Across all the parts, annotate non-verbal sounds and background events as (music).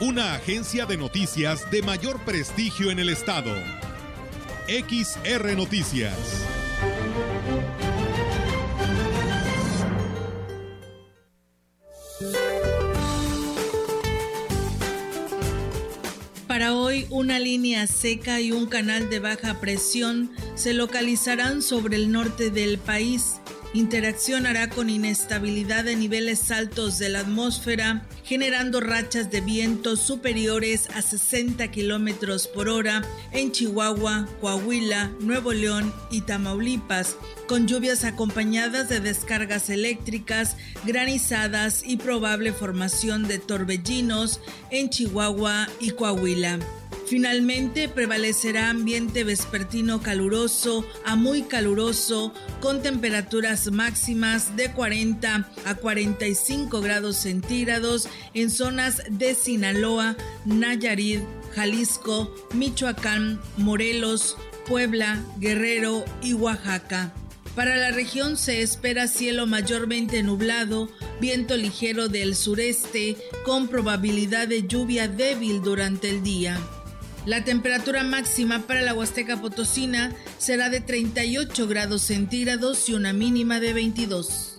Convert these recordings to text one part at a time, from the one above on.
una agencia de noticias de mayor prestigio en el estado. XR Noticias. Para hoy, una línea seca y un canal de baja presión se localizarán sobre el norte del país interaccionará con inestabilidad de niveles altos de la atmósfera, generando rachas de viento superiores a 60 kilómetros por hora en Chihuahua, Coahuila, Nuevo León y Tamaulipas, con lluvias acompañadas de descargas eléctricas, granizadas y probable formación de torbellinos en Chihuahua y Coahuila. Finalmente prevalecerá ambiente vespertino caluroso a muy caluroso con temperaturas máximas de 40 a 45 grados centígrados en zonas de Sinaloa, Nayarit, Jalisco, Michoacán, Morelos, Puebla, Guerrero y Oaxaca. Para la región se espera cielo mayormente nublado, viento ligero del sureste con probabilidad de lluvia débil durante el día. La temperatura máxima para la Huasteca Potosina será de 38 grados centígrados y una mínima de 22.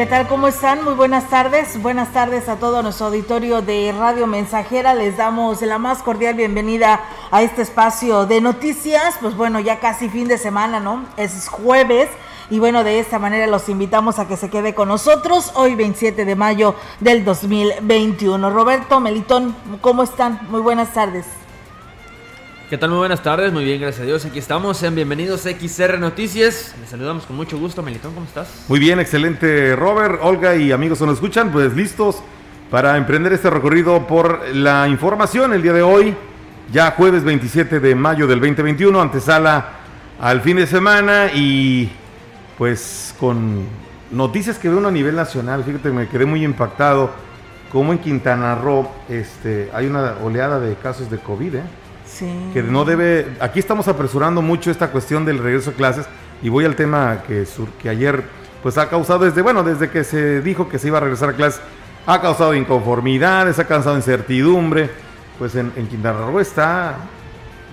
¿Qué tal? ¿Cómo están? Muy buenas tardes. Buenas tardes a todo nuestro auditorio de Radio Mensajera. Les damos la más cordial bienvenida a este espacio de noticias. Pues bueno, ya casi fin de semana, ¿no? Es jueves. Y bueno, de esta manera los invitamos a que se quede con nosotros hoy 27 de mayo del 2021. Roberto, Melitón, ¿cómo están? Muy buenas tardes. ¿Qué tal? Muy buenas tardes, muy bien, gracias a Dios. Aquí estamos, sean bienvenidos a XR Noticias. Les saludamos con mucho gusto, Melitón, ¿cómo estás? Muy bien, excelente, Robert, Olga y amigos que nos escuchan, pues listos para emprender este recorrido por la información el día de hoy, ya jueves 27 de mayo del 2021, antesala al fin de semana y pues con noticias que veo a nivel nacional, fíjate, me quedé muy impactado como en Quintana Roo este, hay una oleada de casos de COVID, ¿eh? Que no debe. Aquí estamos apresurando mucho esta cuestión del regreso a clases y voy al tema que, que ayer pues ha causado desde, bueno, desde que se dijo que se iba a regresar a clases, ha causado inconformidades, ha causado incertidumbre. Pues en, Quintana Roo está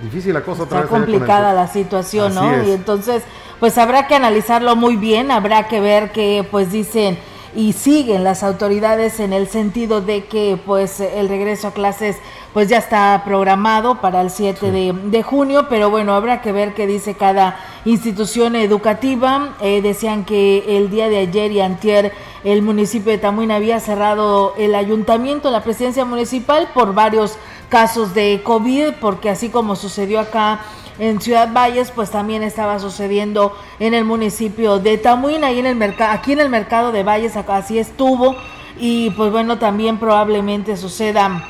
difícil la cosa otra Está complicada la situación, ¿no? Y entonces, pues habrá que analizarlo muy bien, habrá que ver que, pues dicen y siguen las autoridades en el sentido de que pues el regreso a clases pues ya está programado para el 7 de, junio, pero bueno, habrá que ver qué dice cada institución educativa. Eh, decían que el día de ayer y antier el municipio de Tamuín había cerrado el ayuntamiento, la presidencia municipal, por varios casos de COVID, porque así como sucedió acá en Ciudad Valles, pues también estaba sucediendo en el municipio de Tamuín, ahí en el mercado, aquí en el mercado de Valles, así estuvo, y pues bueno, también probablemente suceda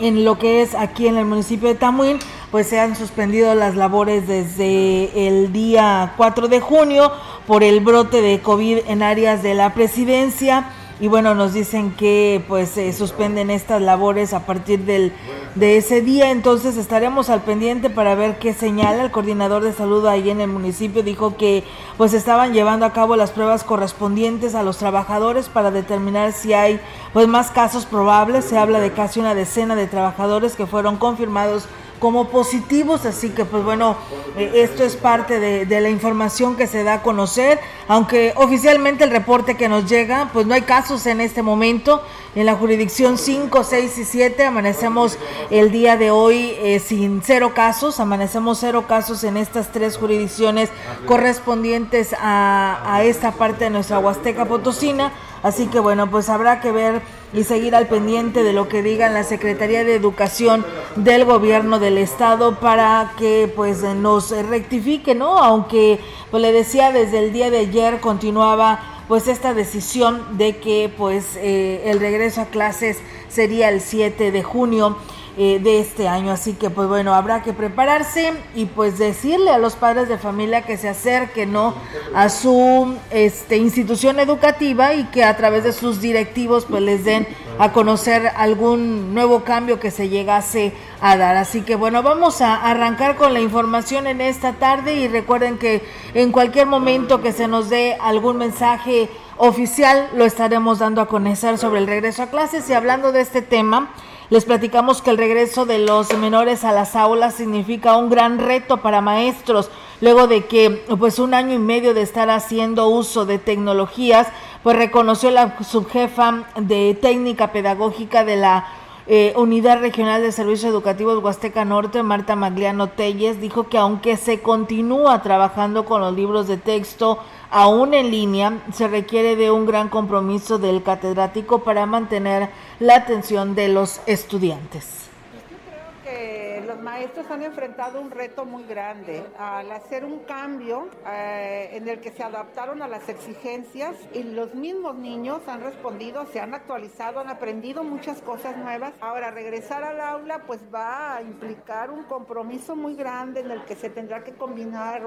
en lo que es aquí en el municipio de Tamuín, pues se han suspendido las labores desde el día 4 de junio por el brote de COVID en áreas de la presidencia y bueno, nos dicen que pues se suspenden estas labores a partir del, de ese día, entonces estaremos al pendiente para ver qué señala. El coordinador de salud ahí en el municipio, dijo que pues estaban llevando a cabo las pruebas correspondientes a los trabajadores para determinar si hay pues más casos probables, se habla de casi una decena de trabajadores que fueron confirmados como positivos, así que pues bueno, eh, esto es parte de, la información que se da a conocer, aunque oficialmente el reporte que nos llega, pues no hay casos en este momento, en la jurisdicción 5, 6 y 7 amanecemos el día de hoy eh, sin cero casos, amanecemos cero casos en estas tres jurisdicciones correspondientes a, a esta parte de nuestra Huasteca Potosina, así que bueno, pues habrá que ver y seguir al pendiente de lo que digan la Secretaría de Educación del Gobierno del Estado para que pues nos rectifique, ¿no? Aunque pues le decía desde el día de ayer continuaba pues esta decisión de que pues eh, el regreso a clases sería el 7 de junio eh, de este año. Así que pues bueno, habrá que prepararse y pues decirle a los padres de familia que se acerquen ¿no? a su este, institución educativa y que a través de sus directivos pues les den a conocer algún nuevo cambio que se llegase a dar. Así que bueno, vamos a arrancar con la información en esta tarde y recuerden que en cualquier momento que se nos dé algún mensaje oficial lo estaremos dando a conocer sobre el regreso a clases y hablando de este tema. Les platicamos que el regreso de los menores a las aulas significa un gran reto para maestros, luego de que pues un año y medio de estar haciendo uso de tecnologías, pues reconoció la subjefa de técnica pedagógica de la eh, Unidad Regional de Servicios Educativos Huasteca Norte, Marta Magliano Telles, dijo que aunque se continúa trabajando con los libros de texto, aún en línea, se requiere de un gran compromiso del catedrático para mantener la atención de los estudiantes los maestros han enfrentado un reto muy grande al hacer un cambio eh, en el que se adaptaron a las exigencias y los mismos niños han respondido, se han actualizado, han aprendido muchas cosas nuevas. Ahora, regresar al aula pues va a implicar un compromiso muy grande en el que se tendrá que combinar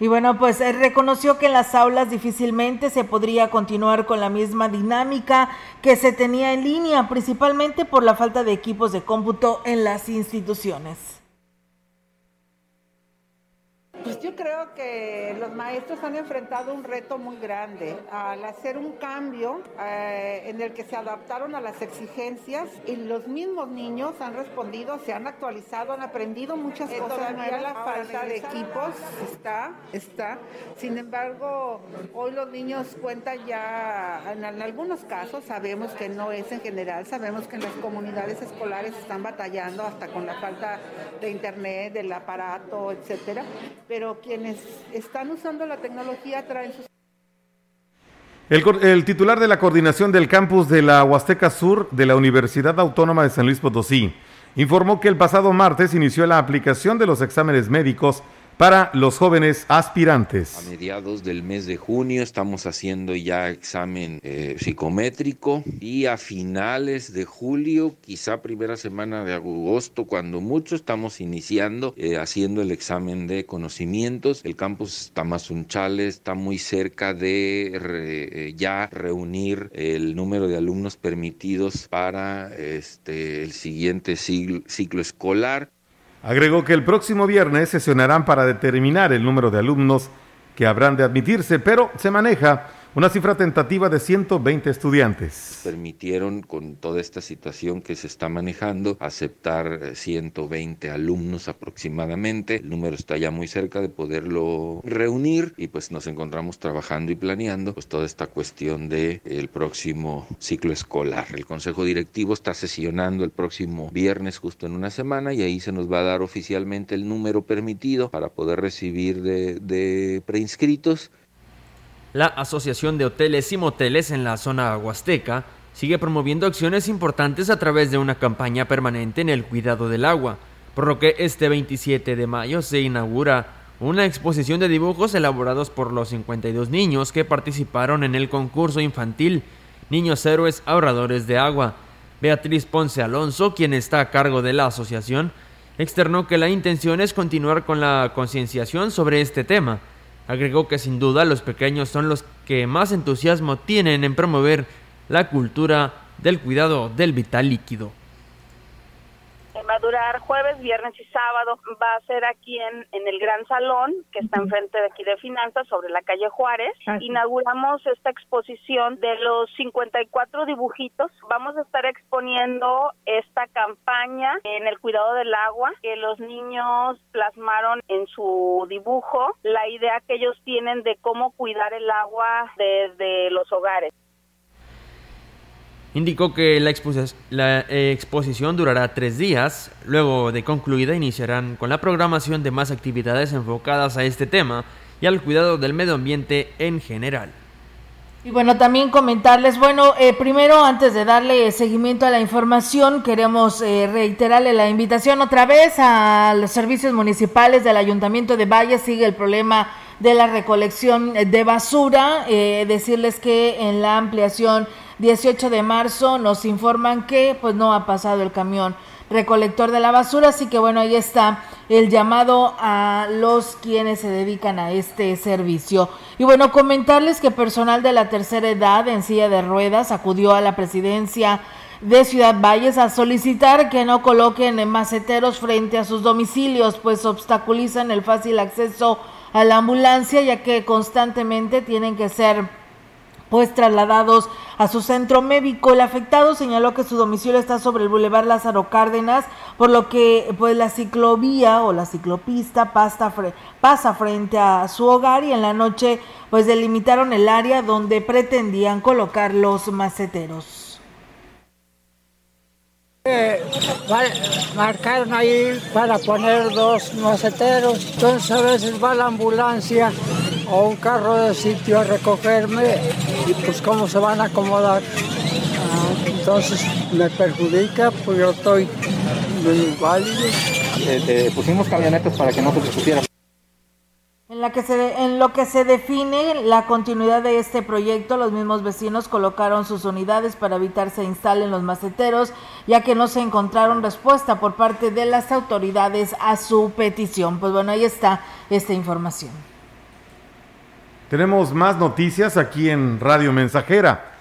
y bueno, pues eh, reconoció que en las aulas difícilmente se podría continuar con la misma dinámica que se tenía en línea, principalmente por la falta de equipos de cómputo en las instituciones. Pues yo creo que los maestros han enfrentado un reto muy grande. Al hacer un cambio eh, en el que se adaptaron a las exigencias y los mismos niños han respondido, se han actualizado, han aprendido muchas cosas Todavía la falta de equipos está, está. Sin embargo, hoy los niños cuentan ya, en, en algunos casos, sabemos que no es en general, sabemos que en las comunidades escolares están batallando hasta con la falta de internet, del aparato, etcétera pero quienes están usando la tecnología traen sus... El, el, titular de la coordinación del campus de la Huasteca Sur de la Universidad Autónoma de San Luis Potosí informó que el pasado martes inició la aplicación de los exámenes médicos para los jóvenes aspirantes. A mediados del mes de junio estamos haciendo ya examen eh, psicométrico y a finales de julio, quizá primera semana de agosto, cuando mucho, estamos iniciando eh, haciendo el examen de conocimientos. El campus Tamazunchale está muy cerca de eh, ya reunir el número de alumnos permitidos para este, el siguiente ciclo escolar. Agregó que el próximo viernes sesionarán para determinar el número de alumnos que habrán de admitirse, pero se maneja una cifra tentativa de 120 estudiantes. Permitieron, con toda esta situación que se está manejando, aceptar 120 eh, alumnos aproximadamente. El número está ya muy cerca de poderlo reunir y pues nos encontramos trabajando y planeando pues toda esta cuestión de el próximo ciclo escolar. El Consejo Directivo está sesionando el próximo viernes justo en una semana y ahí se nos va a dar oficialmente el número permitido para poder recibir de, de preinscritos la Asociación de Hoteles y Moteles en la zona huasteca sigue promoviendo acciones importantes a través de una campaña permanente en el cuidado del agua, por lo que este 27 de mayo se inaugura una exposición de dibujos elaborados por los 52 niños que participaron en el concurso infantil Niños Héroes Ahorradores de Agua. Beatriz Ponce Alonso, quien está a cargo de la asociación, externó que la intención es continuar con la concienciación sobre este tema Agregó que sin duda los pequeños son los que más entusiasmo tienen en promover la cultura del cuidado del vital líquido va a durar jueves, viernes y sábado. Va a ser aquí en, en el Gran Salón, que está enfrente de aquí de Finanzas, sobre la calle Juárez. Inauguramos esta exposición de los 54 dibujitos. Vamos a estar exponiendo esta campaña en el cuidado del agua que los niños plasmaron en su dibujo, la idea que ellos tienen de cómo cuidar el agua desde los hogares. Indicó que la, exposición durará tres días. Luego de concluida iniciarán con la programación de más actividades enfocadas a este tema y al cuidado del medio ambiente en general. Y bueno, también comentarles, bueno, eh, primero antes de darle seguimiento a la información, queremos eh, reiterarle la invitación otra vez a los servicios municipales del Ayuntamiento de Valle. Sigue el problema de la recolección de basura. Eh, decirles que en la ampliación 18 de marzo nos informan que pues no ha pasado el camión recolector de la basura, así que bueno, ahí está el llamado a los quienes se dedican a este servicio. Y bueno, comentarles que personal de la tercera edad en silla de ruedas acudió a la presidencia de Ciudad Valles a solicitar que no coloquen maceteros frente a sus domicilios, pues obstaculizan el fácil acceso a la ambulancia, ya que constantemente tienen que ser pues trasladados a su centro médico. El afectado señaló que su domicilio está sobre el Boulevard Lázaro Cárdenas, por lo que pues la ciclovía o la ciclopista pasa, pasa frente a su hogar y en la noche pues delimitaron el área donde pretendían colocar los maceteros. Eh, marcaron ahí para poner dos maceteros, entonces a veces va la ambulancia o un carro de sitio a recogerme y pues cómo se van a acomodar. Entonces me perjudica, pues yo estoy muy válido. Eh, eh, pusimos camionetas para que no se pusiera. En, la que se, en lo que se define la continuidad de este proyecto, los mismos vecinos colocaron sus unidades para evitar se instalen los maceteros, ya que no se encontraron respuesta por parte de las autoridades a su petición. Pues bueno, ahí está esta información. Tenemos más noticias aquí en Radio Mensajera.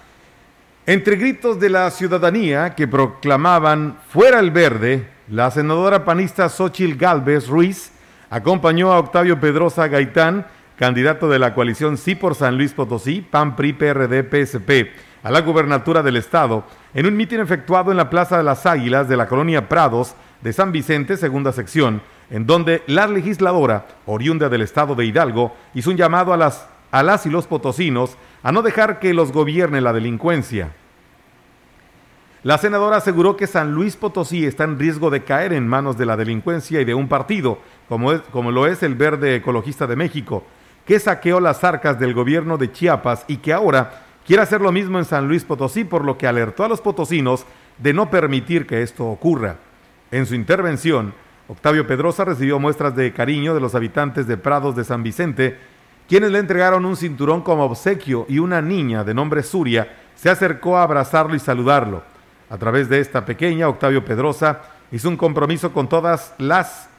Entre gritos de la ciudadanía que proclamaban fuera el verde, la senadora panista Xochil Gálvez Ruiz acompañó a Octavio Pedrosa Gaitán, candidato de la coalición Sí por San Luis Potosí, PAN, PRI, PRD, PSP, a la gubernatura del estado, en un mitin efectuado en la Plaza de las Águilas de la colonia Prados de San Vicente, segunda sección, en donde la legisladora, oriunda del estado de Hidalgo, hizo un llamado a las a las y los potosinos a no dejar que los gobierne la delincuencia. La senadora aseguró que San Luis Potosí está en riesgo de caer en manos de la delincuencia y de un partido, como, como lo es el Verde Ecologista de México, que saqueó las arcas del gobierno de Chiapas y que ahora quiere hacer lo mismo en San Luis Potosí, por lo que alertó a los potosinos de no permitir que esto ocurra. En su intervención, Octavio Pedrosa recibió muestras de cariño de los habitantes de Prados de San Vicente, quienes le entregaron un cinturón como obsequio y una niña de nombre Suria se acercó a abrazarlo y saludarlo. A través de esta pequeña, Octavio Pedrosa hizo un compromiso con todas las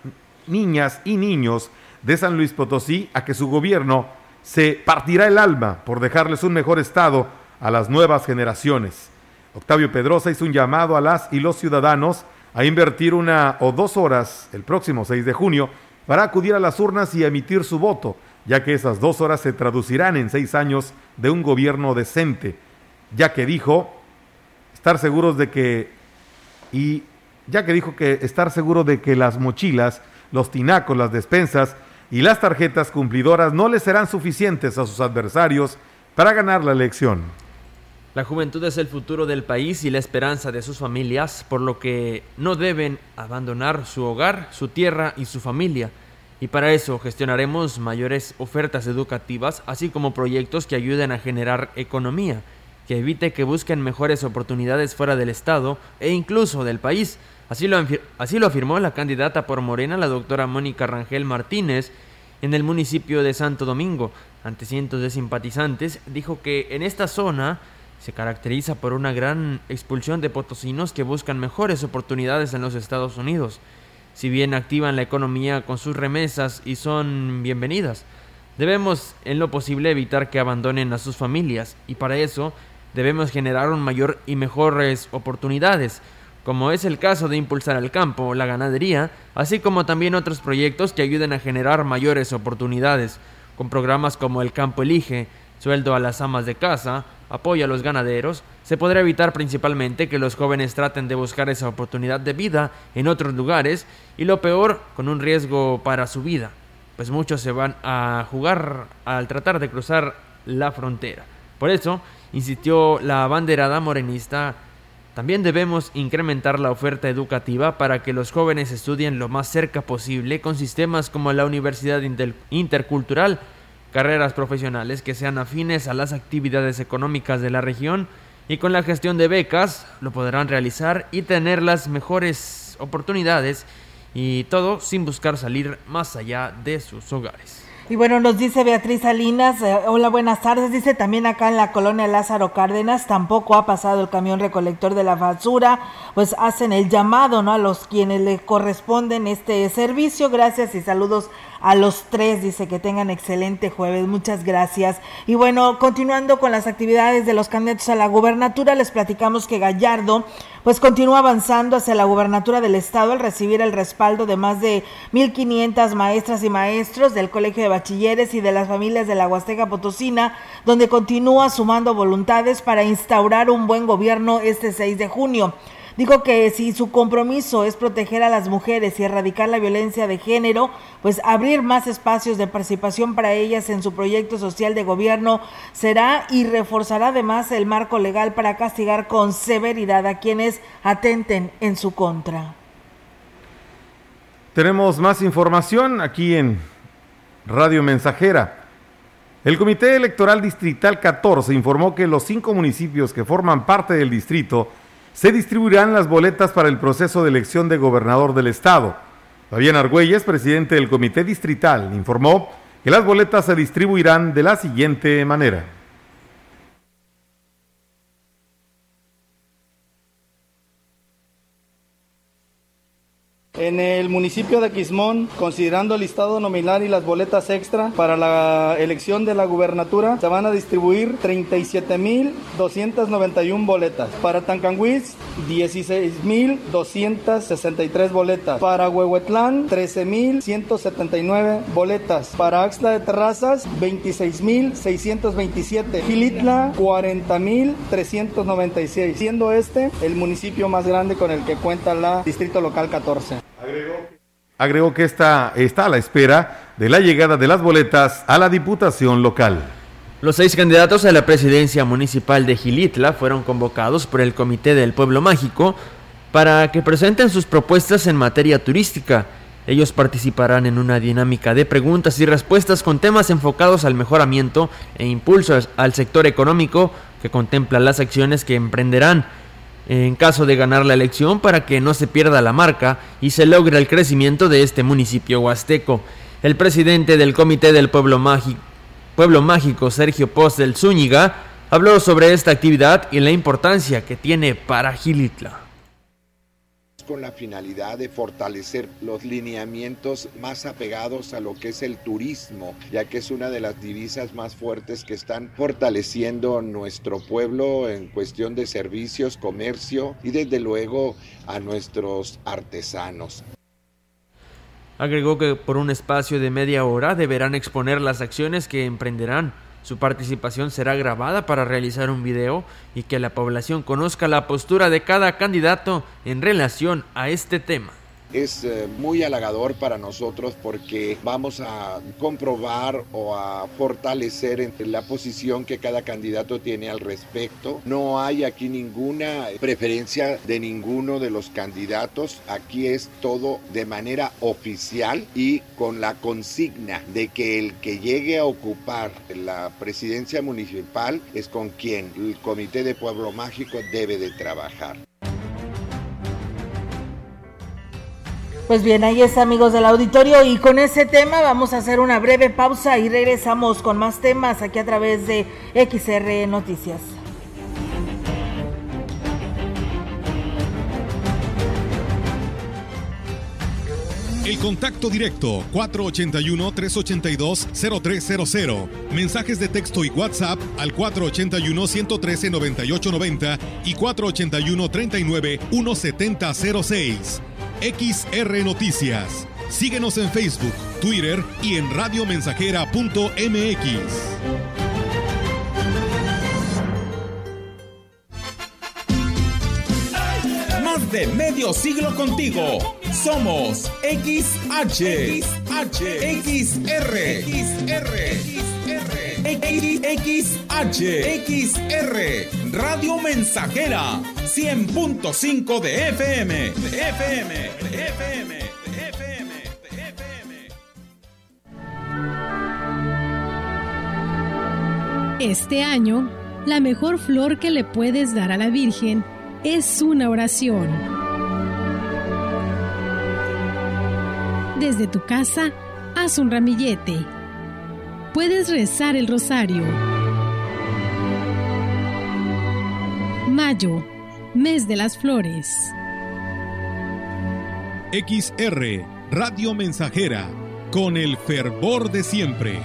niñas y niños de San Luis Potosí a que su gobierno se partirá el alma por dejarles un mejor estado a las nuevas generaciones. Octavio Pedrosa hizo un llamado a las y los ciudadanos a invertir una o dos horas el próximo 6 de junio para acudir a las urnas y emitir su voto ya que esas dos horas se traducirán en seis años de un gobierno decente, ya que dijo estar seguros de que, y ya que dijo que estar seguro de que las mochilas, los tinacos, las despensas y las tarjetas cumplidoras no les serán suficientes a sus adversarios para ganar la elección. La juventud es el futuro del país y la esperanza de sus familias, por lo que no deben abandonar su hogar, su tierra y su familia y para eso gestionaremos mayores ofertas educativas, así como proyectos que ayuden a generar economía, que evite que busquen mejores oportunidades fuera del Estado e incluso del país. Así lo, así lo afirmó la candidata por Morena, la doctora Mónica Rangel Martínez, en el municipio de Santo Domingo. Ante cientos de simpatizantes, dijo que en esta zona se caracteriza por una gran expulsión de potosinos que buscan mejores oportunidades en los Estados Unidos si bien activan la economía con sus remesas y son bienvenidas. Debemos en lo posible evitar que abandonen a sus familias y para eso debemos generar un mayor y mejores oportunidades, como es el caso de impulsar el campo, la ganadería, así como también otros proyectos que ayuden a generar mayores oportunidades, con programas como el campo elige, sueldo a las amas de casa, apoyo a los ganaderos, se podrá evitar principalmente que los jóvenes traten de buscar esa oportunidad de vida en otros lugares y lo peor, con un riesgo para su vida pues muchos se van a jugar al tratar de cruzar la frontera. Por eso, insistió la banderada morenista, también debemos incrementar la oferta educativa para que los jóvenes estudien lo más cerca posible con sistemas como la Universidad Intercultural, carreras profesionales que sean afines a las actividades económicas de la región y con la gestión de becas lo podrán realizar y tener las mejores oportunidades y todo sin buscar salir más allá de sus hogares. Y bueno, nos dice Beatriz Salinas, eh, hola, buenas tardes, dice también acá en la colonia Lázaro Cárdenas, tampoco ha pasado el camión recolector de la basura, pues hacen el llamado, ¿no? A los quienes le corresponden este servicio, gracias y saludos a los tres. Dice que tengan excelente jueves. Muchas gracias. Y bueno, continuando con las actividades de los candidatos a la gubernatura, les platicamos que Gallardo pues continúa avanzando hacia la gubernatura del estado al recibir el respaldo de más de 1.500 maestras y maestros del Colegio de Bachilleres y de las familias de la Huasteca Potosina, donde continúa sumando voluntades para instaurar un buen gobierno este 6 de junio. Dijo que si su compromiso es proteger a las mujeres y erradicar la violencia de género, pues abrir más espacios de participación para ellas en su proyecto social de gobierno será y reforzará además el marco legal para castigar con severidad a quienes atenten en su contra. Tenemos más información aquí en Radio Mensajera. El Comité Electoral Distrital 14 informó que los cinco municipios que forman parte del distrito se distribuirán las boletas para el proceso de elección de gobernador del estado. Fabián Argüelles, presidente del comité distrital, informó que las boletas se distribuirán de la siguiente manera. En el municipio de Quismón, considerando el listado nominal y las boletas extra para la elección de la gubernatura, se van a distribuir 37.291 boletas. Para Tancanguis, 16.263 boletas. Para Huehuetlán, 13.179 boletas. Para Axla de Terrazas, 26.627. Gilitla, 40.396. Siendo este el municipio más grande con el que cuenta la Distrito Local 14. Agregó, que está, está a la espera de la llegada de las boletas a la diputación local. Los seis candidatos a la presidencia municipal de Gilitla fueron convocados por el Comité del Pueblo Mágico para que presenten sus propuestas en materia turística. Ellos participarán en una dinámica de preguntas y respuestas con temas enfocados al mejoramiento e impulso al sector económico que contempla las acciones que emprenderán en caso de ganar la elección para que no se pierda la marca y se logre el crecimiento de este municipio huasteco. El presidente del Comité del Pueblo Mágico, Sergio Post del Zúñiga, habló sobre esta actividad y la importancia que tiene para Gilitla con la finalidad de fortalecer los lineamientos más apegados a lo que es el turismo, ya que es una de las divisas más fuertes que están fortaleciendo nuestro pueblo en cuestión de servicios, comercio y desde luego a nuestros artesanos. Agregó que por un espacio de media hora deberán exponer las acciones que emprenderán su participación será grabada para realizar un video y que la población conozca la postura de cada candidato en relación a este tema es eh, muy halagador para nosotros porque vamos a comprobar o a fortalecer la posición que cada candidato tiene al respecto. No hay aquí ninguna preferencia de ninguno de los candidatos. Aquí es todo de manera oficial y con la consigna de que el que llegue a ocupar la presidencia municipal es con quien el Comité de Pueblo Mágico debe de trabajar. Pues bien, ahí está amigos del auditorio y con ese tema vamos a hacer una breve pausa y regresamos con más temas aquí a través de XR Noticias. El contacto directo 481-382-0300. Mensajes de texto y WhatsApp al 481-113-9890 y 481-39-1706. XR Noticias. Síguenos en Facebook, Twitter y en radiomensajera.mx. Más de medio siglo contigo. Somos XH, XH, XR, XR, XR, XR, Radio Mensajera, 100.5 de FM, de FM, de FM, FM, FM. Este año, la mejor flor que le puedes dar a la Virgen es una oración. Desde tu casa, haz un ramillete. Puedes rezar el rosario. Mayo, mes de las flores. XR, Radio Mensajera, con el fervor de siempre.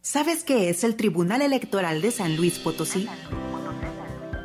¿Sabes qué es el Tribunal Electoral de San Luis Potosí?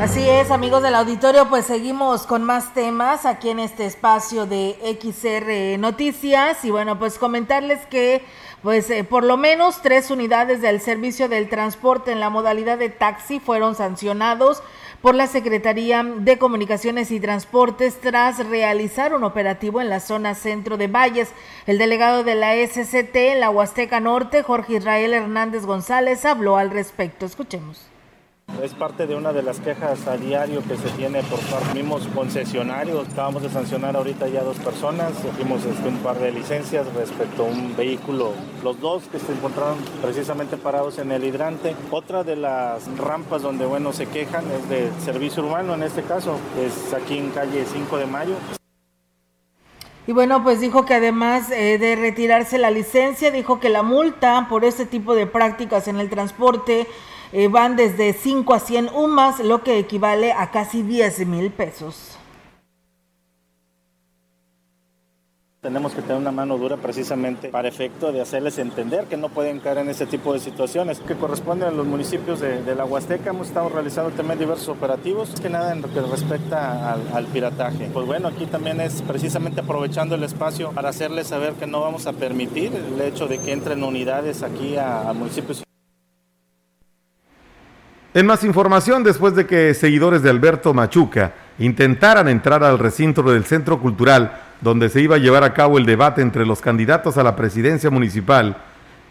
Así es, amigos del auditorio, pues seguimos con más temas aquí en este espacio de XR Noticias y bueno, pues comentarles que pues eh, por lo menos tres unidades del servicio del transporte en la modalidad de taxi fueron sancionados por la Secretaría de Comunicaciones y Transportes tras realizar un operativo en la zona centro de Valles. El delegado de la SCT en la Huasteca Norte, Jorge Israel Hernández González, habló al respecto. Escuchemos. Es parte de una de las quejas a diario que se tiene por parte mismos concesionarios. Acabamos de sancionar ahorita ya dos personas, dimos este, un par de licencias respecto a un vehículo, los dos que se encontraron precisamente parados en el hidrante. Otra de las rampas donde bueno se quejan es de servicio urbano, en este caso es aquí en calle 5 de Mayo. Y bueno, pues dijo que además eh, de retirarse la licencia, dijo que la multa por este tipo de prácticas en el transporte eh, van desde 5 a 100 UMAS, lo que equivale a casi 10 mil pesos. Tenemos que tener una mano dura precisamente para efecto de hacerles entender que no pueden caer en ese tipo de situaciones que corresponden a los municipios de, la Huasteca. Hemos estado realizando también diversos operativos, que nada en lo que respecta al, pirataje. Pues bueno, aquí también es precisamente aprovechando el espacio para hacerles saber que no vamos a permitir el hecho de que entren unidades aquí a municipios en más información, después de que seguidores de Alberto Machuca intentaran entrar al recinto del Centro Cultural, donde se iba a llevar a cabo el debate entre los candidatos a la presidencia municipal,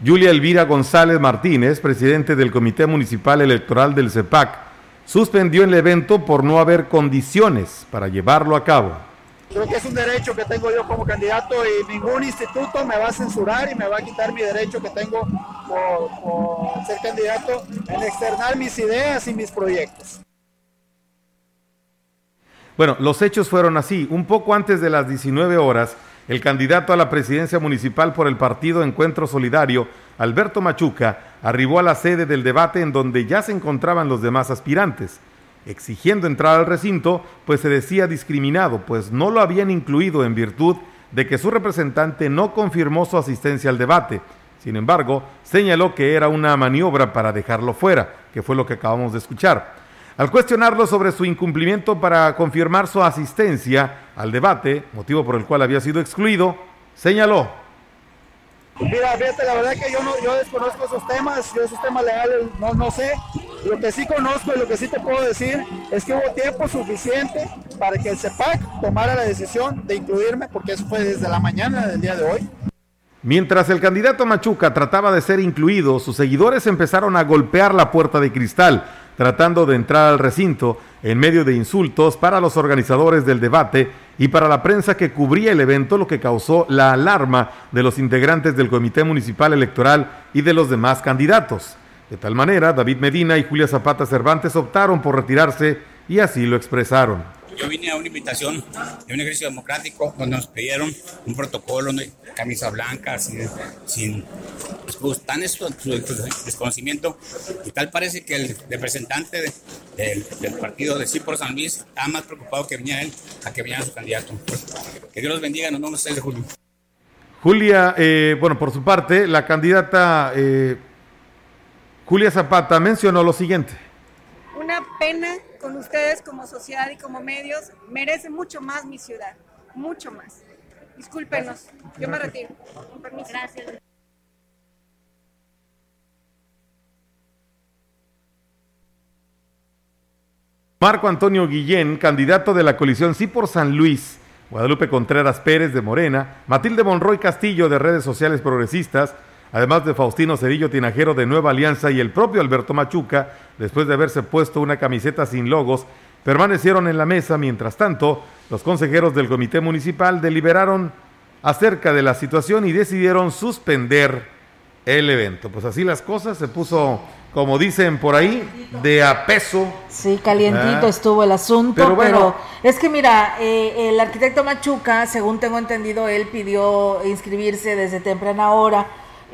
Julia Elvira González Martínez, presidente del Comité Municipal Electoral del CEPAC, suspendió el evento por no haber condiciones para llevarlo a cabo. Creo que es un derecho que tengo yo como candidato y ningún instituto me va a censurar y me va a quitar mi derecho que tengo por, ser candidato en externar mis ideas y mis proyectos. Bueno, los hechos fueron así. Un poco antes de las 19 horas, el candidato a la presidencia municipal por el partido Encuentro Solidario, Alberto Machuca, arribó a la sede del debate en donde ya se encontraban los demás aspirantes exigiendo entrar al recinto, pues se decía discriminado, pues no lo habían incluido en virtud de que su representante no confirmó su asistencia al debate. Sin embargo, señaló que era una maniobra para dejarlo fuera, que fue lo que acabamos de escuchar. Al cuestionarlo sobre su incumplimiento para confirmar su asistencia al debate, motivo por el cual había sido excluido, señaló. Mira, fíjate, la verdad que yo no, yo desconozco esos temas, yo esos temas legales no, no sé. Lo que sí conozco y lo que sí te puedo decir es que hubo tiempo suficiente para que el CEPAC tomara la decisión de incluirme, porque eso fue desde la mañana del día de hoy. Mientras el candidato Machuca trataba de ser incluido, sus seguidores empezaron a golpear la puerta de cristal tratando de entrar al recinto en medio de insultos para los organizadores del debate y para la prensa que cubría el evento, lo que causó la alarma de los integrantes del Comité Municipal Electoral y de los demás candidatos. De tal manera, David Medina y Julia Zapata Cervantes optaron por retirarse y así lo expresaron. Yo vine a una invitación de un ejercicio democrático donde nos pidieron un protocolo, de camisa blanca, sin, sin pues, tan esto, desconocimiento. Y tal parece que el representante del, partido de Sí por San Luis está más preocupado que venía él a que viniera su candidato. Que Dios los bendiga, nos vemos el 6 de julio. Julia, eh, bueno, por su parte, la candidata eh, Julia Zapata mencionó lo siguiente. Una pena con ustedes como sociedad y como medios, merece mucho más mi ciudad, mucho más. Discúlpenos, yo me retiro. Con permiso. Gracias. Marco Antonio Guillén, candidato de la coalición Sí por San Luis, Guadalupe Contreras Pérez de Morena, Matilde Monroy Castillo de Redes Sociales Progresistas, además de Faustino Cerillo Tinajero de Nueva Alianza y el propio Alberto Machuca, después de haberse puesto una camiseta sin logos, permanecieron en la mesa. Mientras tanto, los consejeros del comité municipal deliberaron acerca de la situación y decidieron suspender el evento. Pues así las cosas, se puso, como dicen por ahí, de a peso. Sí, calientito ah. estuvo el asunto, pero, bueno, es que mira, eh, el arquitecto Machuca, según tengo entendido, él pidió inscribirse desde temprana hora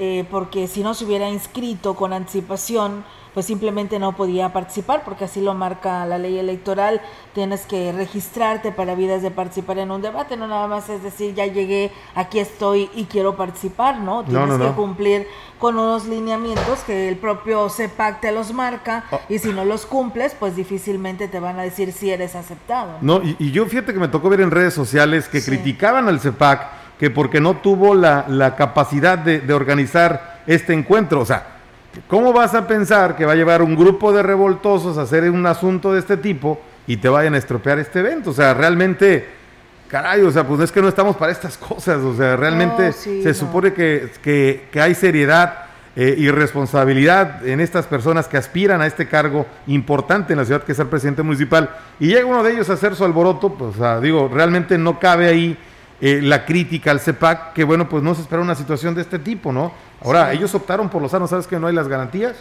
eh, porque si no se hubiera inscrito con anticipación, pues simplemente no podía participar, porque así lo marca la ley electoral, tienes que registrarte para vidas de participar en un debate, no nada más es decir, ya llegué, aquí estoy y quiero participar, ¿no? Tienes que cumplir con unos lineamientos que el propio CEPAC te los marca ah. y si no los cumples, pues difícilmente te van a decir si eres aceptado. No, y, yo fíjate que me tocó ver en redes sociales que criticaban al CEPAC que porque no tuvo la, capacidad de, organizar este encuentro. O sea, ¿cómo vas a pensar que va a llevar un grupo de revoltosos a hacer un asunto de este tipo y te vayan a estropear este evento? O sea, realmente, caray, o sea, pues es que no estamos para estas cosas. O sea, realmente se supone que, hay seriedad. Eh, y responsabilidad en estas personas que aspiran a este cargo importante en la ciudad que es el presidente municipal y llega uno de ellos a hacer su alboroto, pues digo, realmente no cabe ahí eh, la crítica al CEPAC, que bueno, pues no se espera una situación de este tipo, ¿no? Ahora, ellos optaron por los sanos, ¿sabes que no hay las garantías?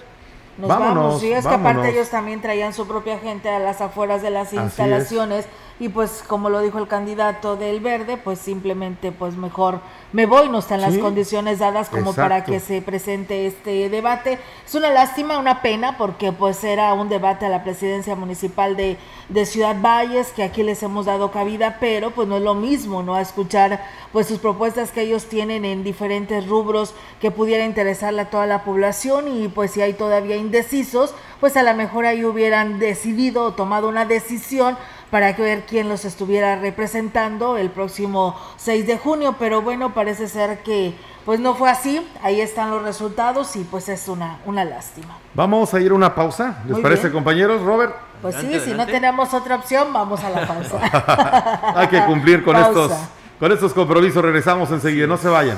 Nos vámonos, vamos, sí, es que aparte ellos también traían su propia gente a las afueras de las instalaciones y pues como lo dijo el candidato del verde, pues simplemente pues mejor me voy, no están las condiciones dadas como para que se presente este debate. Es una lástima, una pena, porque pues era un debate a la presidencia municipal de, de Ciudad Valles, que aquí les hemos dado cabida, pero pues no es lo mismo, ¿no? A escuchar pues sus propuestas que ellos tienen en diferentes rubros que pudiera interesarle a toda la población y pues si hay todavía indecisos, pues a lo mejor ahí hubieran decidido o tomado una decisión para ver quién los estuviera representando el próximo 6 de junio, pero bueno, parece ser que pues no fue así, ahí están los resultados y pues es una, una lástima. Vamos a ir a una pausa, ¿les parece compañeros? Robert. Pues sí, si no tenemos otra opción, vamos a la pausa. (laughs) Hay que cumplir con estos, con estos compromisos, regresamos enseguida, no se vayan.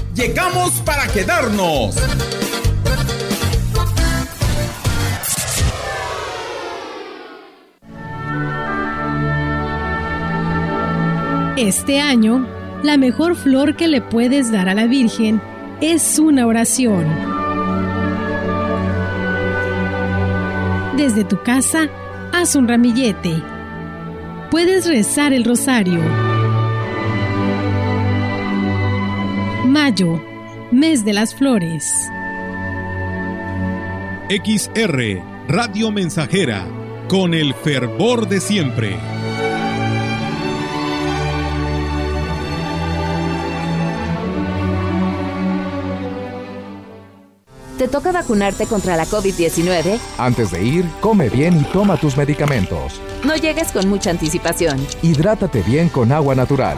Llegamos para quedarnos. Este año, la mejor flor que le puedes dar a la Virgen es una oración. Desde tu casa, haz un ramillete. Puedes rezar el rosario. Mayo, mes de las flores. XR, Radio Mensajera, con el fervor de siempre. ¿Te toca vacunarte contra la COVID-19? Antes de ir, come bien y toma tus medicamentos. No llegues con mucha anticipación. Hidrátate bien con agua natural.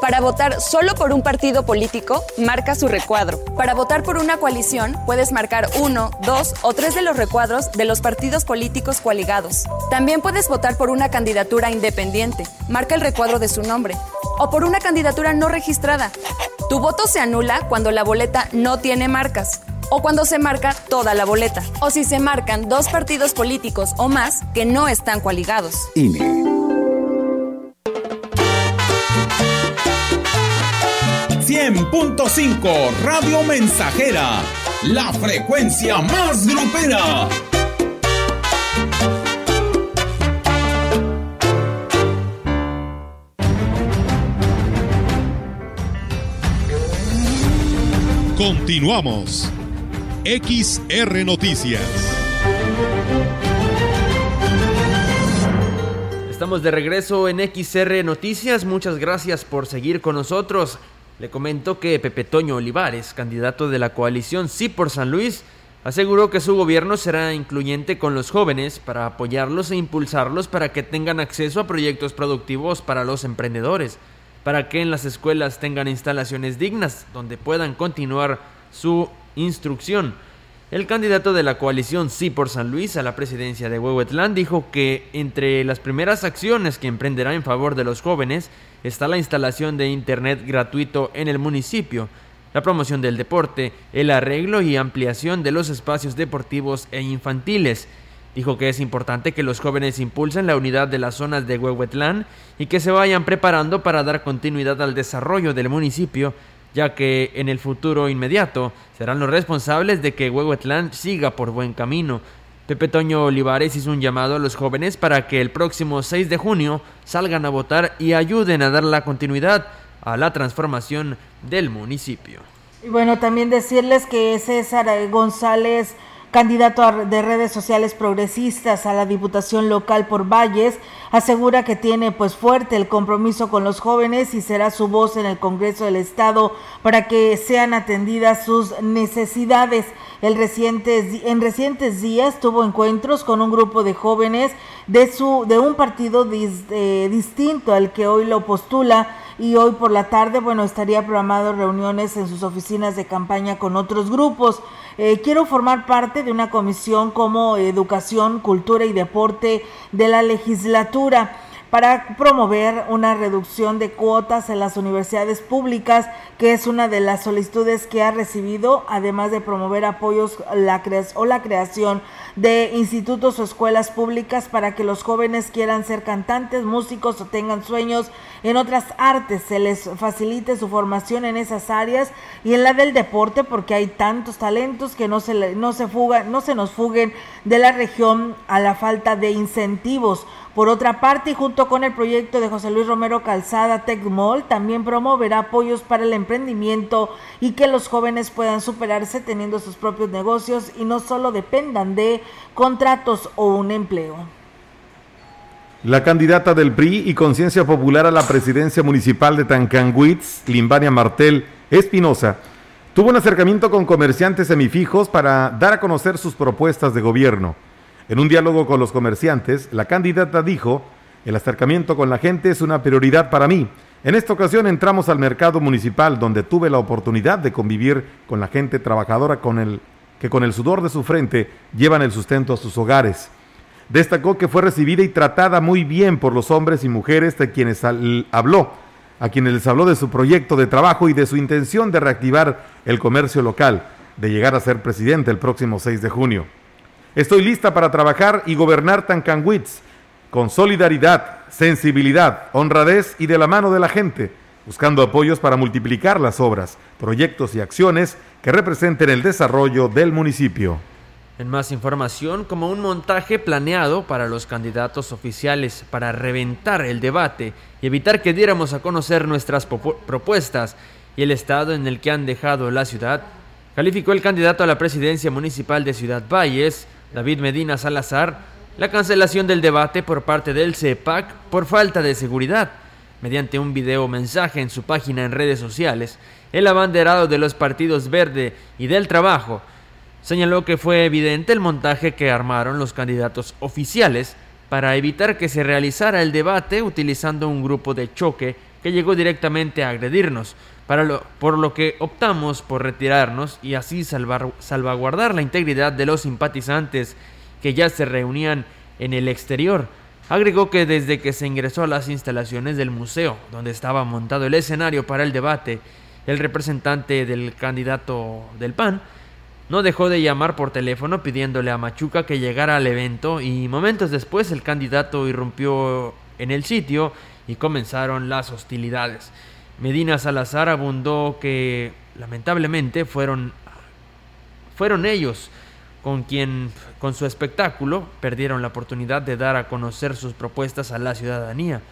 Para votar solo por un partido político, marca su recuadro. Para votar por una coalición, puedes marcar uno, dos o tres de los recuadros de los partidos políticos coaligados. También puedes votar por una candidatura independiente. Marca el recuadro de su nombre. O por una candidatura no registrada. Tu voto se anula cuando la boleta no tiene marcas o cuando se marca toda la boleta, o si se marcan dos partidos políticos o más que no están coaligados. 100.5 Radio Mensajera, la frecuencia más grupera. Continuamos. XR Noticias. Estamos de regreso en XR Noticias. Muchas gracias por seguir con nosotros. Le comento que Pepe Toño Olivares, candidato de la coalición Sí por San Luis, aseguró que su gobierno será incluyente con los jóvenes para apoyarlos e impulsarlos para que tengan acceso a proyectos productivos para los emprendedores, para que en las escuelas tengan instalaciones dignas donde puedan continuar su instrucción. El candidato de la coalición Sí por San Luis a la presidencia de Huehuetlán dijo que entre las primeras acciones que emprenderá en favor de los jóvenes está la instalación de Internet gratuito en el municipio, la promoción del deporte, el arreglo y ampliación de los espacios deportivos e infantiles. Dijo que es importante que los jóvenes impulsen la unidad de las zonas de Huehuetlán y que se vayan preparando para dar continuidad al desarrollo del municipio ya que en el futuro inmediato serán los responsables de que Huehuetlán siga por buen camino. Pepe Toño Olivares hizo un llamado a los jóvenes para que el próximo 6 de junio salgan a votar y ayuden a dar la continuidad a la transformación del municipio. Y bueno, también decirles que César González candidato de redes sociales progresistas a la Diputación Local por Valles, asegura que tiene pues fuerte el compromiso con los jóvenes y será su voz en el Congreso del Estado para que sean atendidas sus necesidades. El reciente, en recientes días tuvo encuentros con un grupo de jóvenes de, su, de un partido eh, distinto al que hoy lo postula y hoy por la tarde, bueno, estaría programado reuniones en sus oficinas de campaña con otros grupos. Eh, quiero formar parte de una comisión como Educación, Cultura y Deporte de la legislatura para promover una reducción de cuotas en las universidades públicas, que es una de las solicitudes que ha recibido, además de promover apoyos la o la creación de institutos o escuelas públicas para que los jóvenes quieran ser cantantes, músicos o tengan sueños en otras artes, se les facilite su formación en esas áreas y en la del deporte, porque hay tantos talentos que no se, no se, fuga, no se nos fuguen de la región a la falta de incentivos. Por otra parte, y junto con el proyecto de José Luis Romero Calzada Tecmol, también promoverá apoyos para el emprendimiento y que los jóvenes puedan superarse teniendo sus propios negocios y no solo dependan de contratos o un empleo. La candidata del PRI y Conciencia Popular a la presidencia municipal de Tancanguitz, Limbania Martel Espinosa, tuvo un acercamiento con comerciantes semifijos para dar a conocer sus propuestas de gobierno. En un diálogo con los comerciantes, la candidata dijo, el acercamiento con la gente es una prioridad para mí. En esta ocasión entramos al mercado municipal donde tuve la oportunidad de convivir con la gente trabajadora con el, que con el sudor de su frente llevan el sustento a sus hogares. Destacó que fue recibida y tratada muy bien por los hombres y mujeres de quienes habló, a quienes les habló de su proyecto de trabajo y de su intención de reactivar el comercio local, de llegar a ser presidente el próximo 6 de junio. Estoy lista para trabajar y gobernar Tancanwitz con solidaridad, sensibilidad, honradez y de la mano de la gente, buscando apoyos para multiplicar las obras, proyectos y acciones que representen el desarrollo del municipio. En más información, como un montaje planeado para los candidatos oficiales para reventar el debate y evitar que diéramos a conocer nuestras propuestas y el estado en el que han dejado la ciudad, calificó el candidato a la presidencia municipal de Ciudad Valles, David Medina Salazar, la cancelación del debate por parte del CEPAC por falta de seguridad. Mediante un video mensaje en su página en redes sociales, el abanderado de los partidos Verde y del Trabajo Señaló que fue evidente el montaje que armaron los candidatos oficiales para evitar que se realizara el debate utilizando un grupo de choque que llegó directamente a agredirnos, por lo que optamos por retirarnos y así salvaguardar la integridad de los simpatizantes que ya se reunían en el exterior. Agregó que desde que se ingresó a las instalaciones del museo, donde estaba montado el escenario para el debate, el representante del candidato del PAN no dejó de llamar por teléfono pidiéndole a Machuca que llegara al evento y momentos después el candidato irrumpió en el sitio y comenzaron las hostilidades. Medina Salazar abundó que lamentablemente fueron fueron ellos con quien con su espectáculo perdieron la oportunidad de dar a conocer sus propuestas a la ciudadanía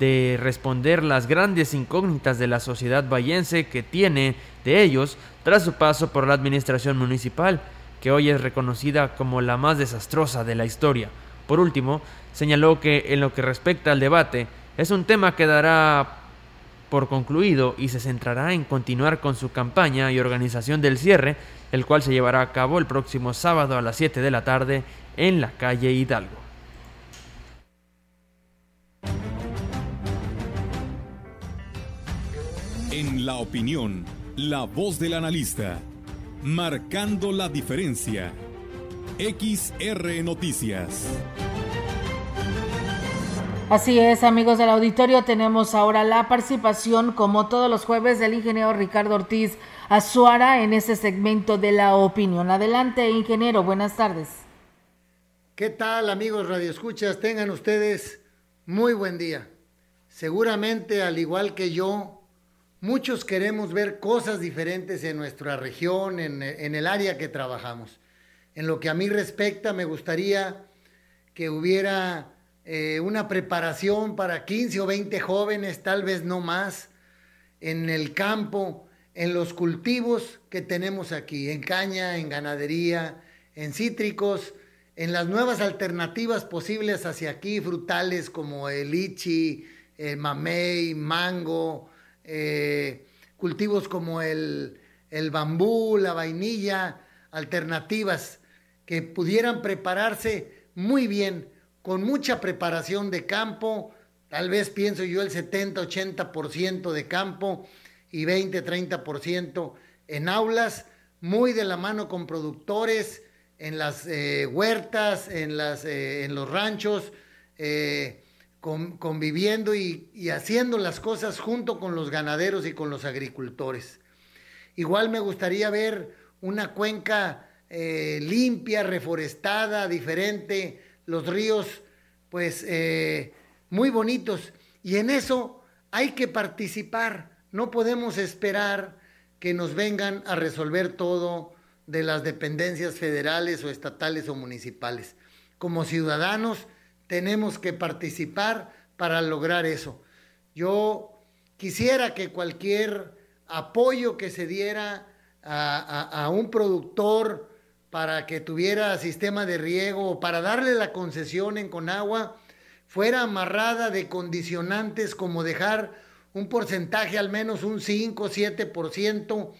de responder las grandes incógnitas de la sociedad vallense que tiene de ellos tras su paso por la administración municipal, que hoy es reconocida como la más desastrosa de la historia. Por último, señaló que en lo que respecta al debate, es un tema que dará por concluido y se centrará en continuar con su campaña y organización del cierre, el cual se llevará a cabo el próximo sábado a las 7 de la tarde en la calle Hidalgo. En la opinión, la voz del analista, marcando la diferencia. XR Noticias. Así es, amigos del auditorio, tenemos ahora la participación, como todos los jueves, del ingeniero Ricardo Ortiz Azuara en ese segmento de la opinión. Adelante, ingeniero, buenas tardes. ¿Qué tal, amigos radioescuchas? Tengan ustedes muy buen día. Seguramente, al igual que yo, Muchos queremos ver cosas diferentes en nuestra región, en, el área que trabajamos. En lo que a mí respecta, me gustaría que hubiera eh, una preparación para 15 o 20 jóvenes, tal vez no más, en el campo, en los cultivos que tenemos aquí, en caña, en ganadería, en cítricos, en las nuevas alternativas posibles hacia aquí, frutales como el lichi, el mamey, mango, eh, cultivos como el, el bambú, la vainilla, alternativas que pudieran prepararse muy bien, con mucha preparación de campo, tal vez pienso yo el 70-80% de campo y 20-30% en aulas, muy de la mano con productores, en las eh, huertas, en, las, eh, en los ranchos, conviviendo y, haciendo las cosas junto con los ganaderos y con los agricultores. Igual me gustaría ver una cuenca eh, limpia, reforestada, diferente, los ríos pues eh, muy bonitos. Y en eso hay que participar, no podemos esperar que nos vengan a resolver todo de las dependencias federales o estatales o municipales. Como ciudadanos tenemos que participar para lograr eso. Yo quisiera que cualquier apoyo que se diera a, un productor para que tuviera sistema de riego o para darle la concesión en Conagua fuera amarrada de condicionantes como dejar un porcentaje, al menos un 5, 7%,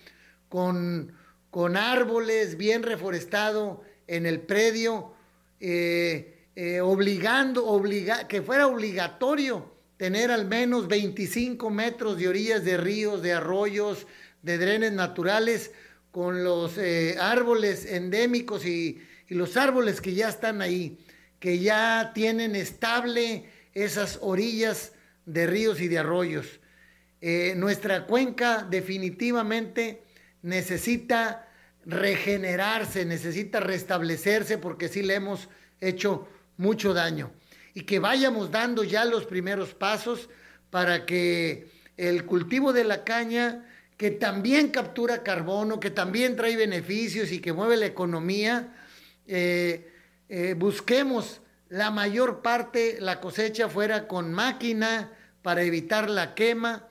con, con árboles bien reforestado en el predio, eh, eh, obligando, obliga, que fuera obligatorio tener al menos 25 metros de orillas de ríos, de arroyos, de drenes naturales, con los eh, árboles endémicos y, y los árboles que ya están ahí, que ya tienen estable esas orillas de ríos y de arroyos. Eh, nuestra cuenca definitivamente necesita regenerarse, necesita restablecerse porque sí le hemos hecho mucho daño. Y que vayamos dando ya los primeros pasos para que el cultivo de la caña, que también captura carbono, que también trae beneficios y que mueve la economía, eh, eh, busquemos la mayor parte, la cosecha fuera con máquina para evitar la quema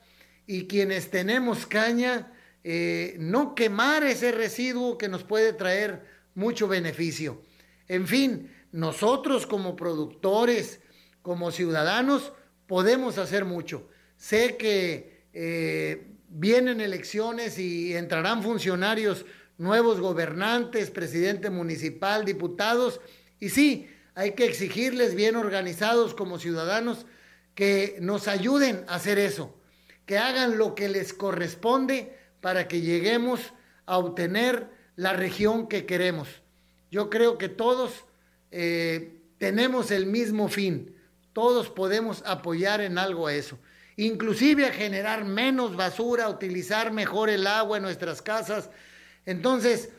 y quienes tenemos caña, eh, no quemar ese residuo que nos puede traer mucho beneficio. En fin, nosotros como productores, como ciudadanos, podemos hacer mucho. Sé que eh, vienen elecciones y entrarán funcionarios nuevos gobernantes, presidente municipal, diputados, y sí, hay que exigirles bien organizados como ciudadanos que nos ayuden a hacer eso que hagan lo que les corresponde para que lleguemos a obtener la región que queremos. Yo creo que todos eh, tenemos el mismo fin, todos podemos apoyar en algo a eso, inclusive a generar menos basura, a utilizar mejor el agua en nuestras casas. Entonces,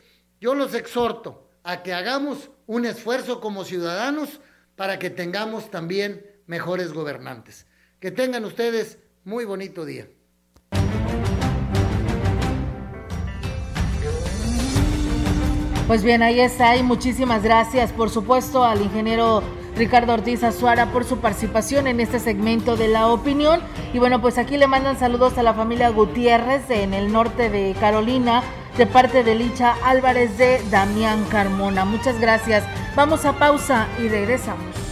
yo los exhorto a que hagamos un esfuerzo como ciudadanos para que tengamos también mejores gobernantes. Que tengan ustedes muy bonito día. Pues bien, ahí está y muchísimas gracias, por supuesto, al ingeniero Ricardo Ortiz Azuara por su participación en este segmento de la opinión. Y bueno, pues aquí le mandan saludos a la familia Gutiérrez en el norte de Carolina, de parte de Licha Álvarez de Damián Carmona. Muchas gracias. Vamos a pausa y regresamos.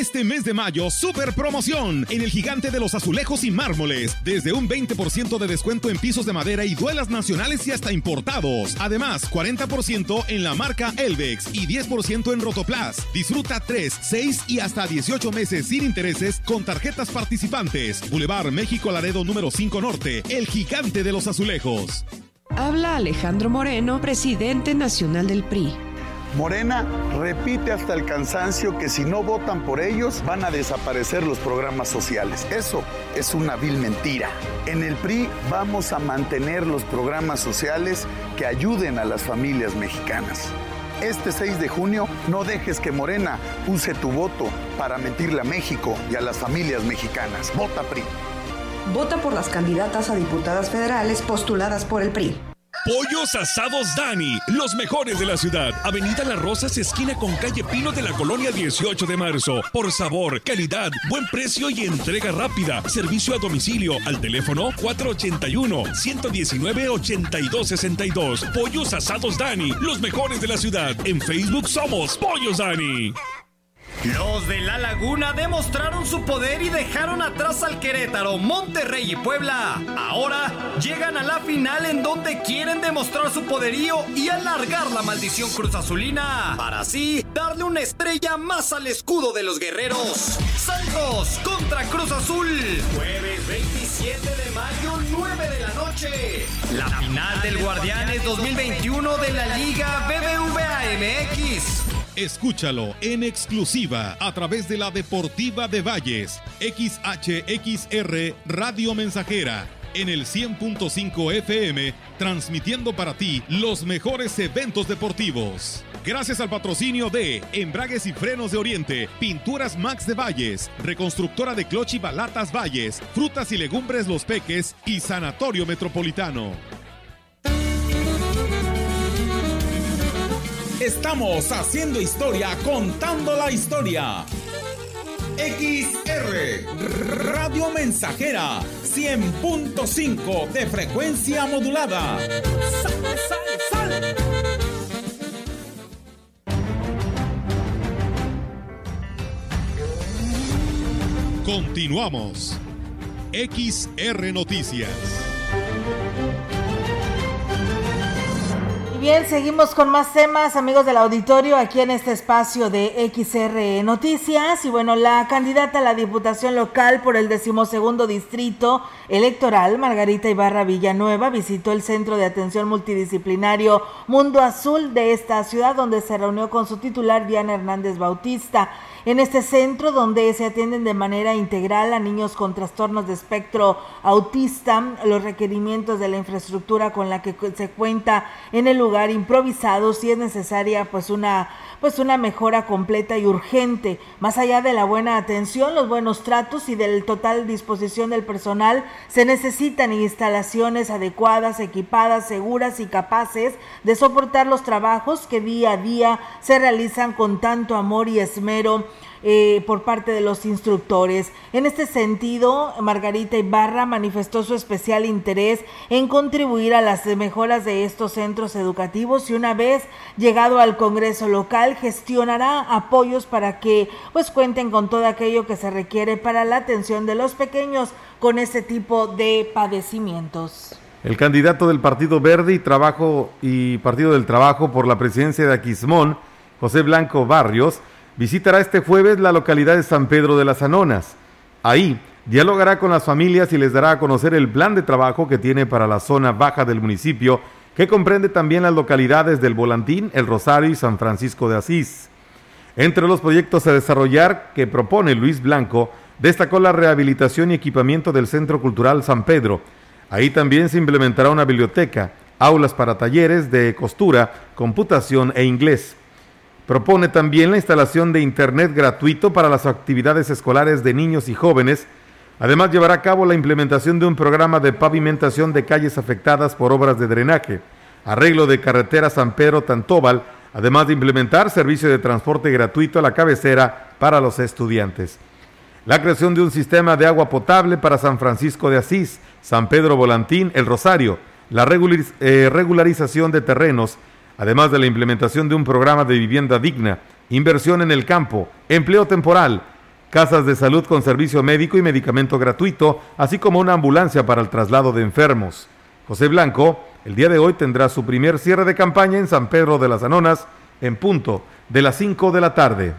Este mes de mayo, super promoción en el gigante de los azulejos y mármoles. Desde un 20% de descuento en pisos de madera y duelas nacionales y hasta importados. Además, 40% en la marca Elvex y 10% en Rotoplas. Disfruta 3, 6 y hasta 18 meses sin intereses con tarjetas participantes. Boulevard México Laredo número 5 Norte, el gigante de los azulejos. Habla Alejandro Moreno, presidente nacional del PRI. Morena repite hasta el cansancio que si no votan por ellos van a desaparecer los programas sociales. Eso es una vil mentira. En el PRI vamos a mantener los programas sociales que ayuden a las familias mexicanas. Este 6 de junio no dejes que Morena use tu voto para mentirle a México y a las familias mexicanas. Vota PRI. Vota por las candidatas a diputadas federales postuladas por el PRI. Pollos Asados Dani, los mejores de la ciudad. Avenida Las Rosas, esquina con calle Pino de la colonia 18 de marzo. Por sabor, calidad, buen precio y entrega rápida. Servicio a domicilio al teléfono 481-119-8262. Pollos Asados Dani, los mejores de la ciudad. En Facebook somos Pollos Dani. Los de La Laguna demostraron su poder y dejaron atrás al Querétaro, Monterrey y Puebla. Ahora llegan a la final en donde quieren demostrar su poderío y alargar la maldición Cruz Azulina. Para así darle una estrella más al escudo de los guerreros. Santos contra Cruz Azul. Jueves 27 de mayo, 9 de la noche. La final del Guardianes 2021 de la Liga BBVA MX. Escúchalo en exclusiva a través de la Deportiva de Valles, XHXR Radio Mensajera, en el 100.5 FM, transmitiendo para ti los mejores eventos deportivos. Gracias al patrocinio de Embragues y Frenos de Oriente, Pinturas Max de Valles, Reconstructora de Clochi Balatas Valles, Frutas y Legumbres Los Peques y Sanatorio Metropolitano. Estamos haciendo historia, contando la historia. XR Radio Mensajera 100.5 de frecuencia modulada. ¡Sale, sale, sale! Continuamos. XR Noticias. Bien, seguimos con más temas, amigos del auditorio, aquí en este espacio de XR Noticias. Y bueno, la candidata a la Diputación Local por el decimosegundo distrito electoral, Margarita Ibarra Villanueva, visitó el Centro de Atención Multidisciplinario Mundo Azul de esta ciudad, donde se reunió con su titular, Diana Hernández Bautista. En este centro, donde se atienden de manera integral a niños con trastornos de espectro autista, los requerimientos de la infraestructura con la que se cuenta en el lugar improvisado, si es necesaria pues una pues una mejora completa y urgente. Más allá de la buena atención, los buenos tratos y del total disposición del personal, se necesitan instalaciones adecuadas, equipadas, seguras y capaces de soportar los trabajos que día a día se realizan con tanto amor y esmero eh, por parte de los instructores. En este sentido, Margarita Ibarra manifestó su especial interés en contribuir a las mejoras de estos centros educativos y una vez llegado al Congreso local gestionará apoyos para que pues cuenten con todo aquello que se requiere para la atención de los pequeños con este tipo de padecimientos. El candidato del Partido Verde y Trabajo y Partido del Trabajo por la presidencia de Aquismón, José Blanco Barrios, visitará este jueves la localidad de San Pedro de las Anonas. Ahí dialogará con las familias y les dará a conocer el plan de trabajo que tiene para la zona baja del municipio, que comprende también las localidades del Volantín, El Rosario y San Francisco de Asís. Entre los proyectos a desarrollar que propone Luis Blanco, destacó la rehabilitación y equipamiento del Centro Cultural San Pedro. Ahí también se implementará una biblioteca, aulas para talleres de costura, computación e inglés. Propone también la instalación de Internet gratuito para las actividades escolares de niños y jóvenes. Además, llevará a cabo la implementación de un programa de pavimentación de calles afectadas por obras de drenaje, arreglo de carretera San Pedro-Tantóbal, además de implementar servicio de transporte gratuito a la cabecera para los estudiantes. La creación de un sistema de agua potable para San Francisco de Asís, San Pedro Volantín, El Rosario, la eh, regularización de terrenos, además de la implementación de un programa de vivienda digna, inversión en el campo, empleo temporal, casas de salud con servicio médico y medicamento gratuito, así como una ambulancia para el traslado de enfermos. José Blanco, el día de hoy tendrá su primer cierre de campaña en San Pedro de las Anonas en punto de las 5 de la tarde.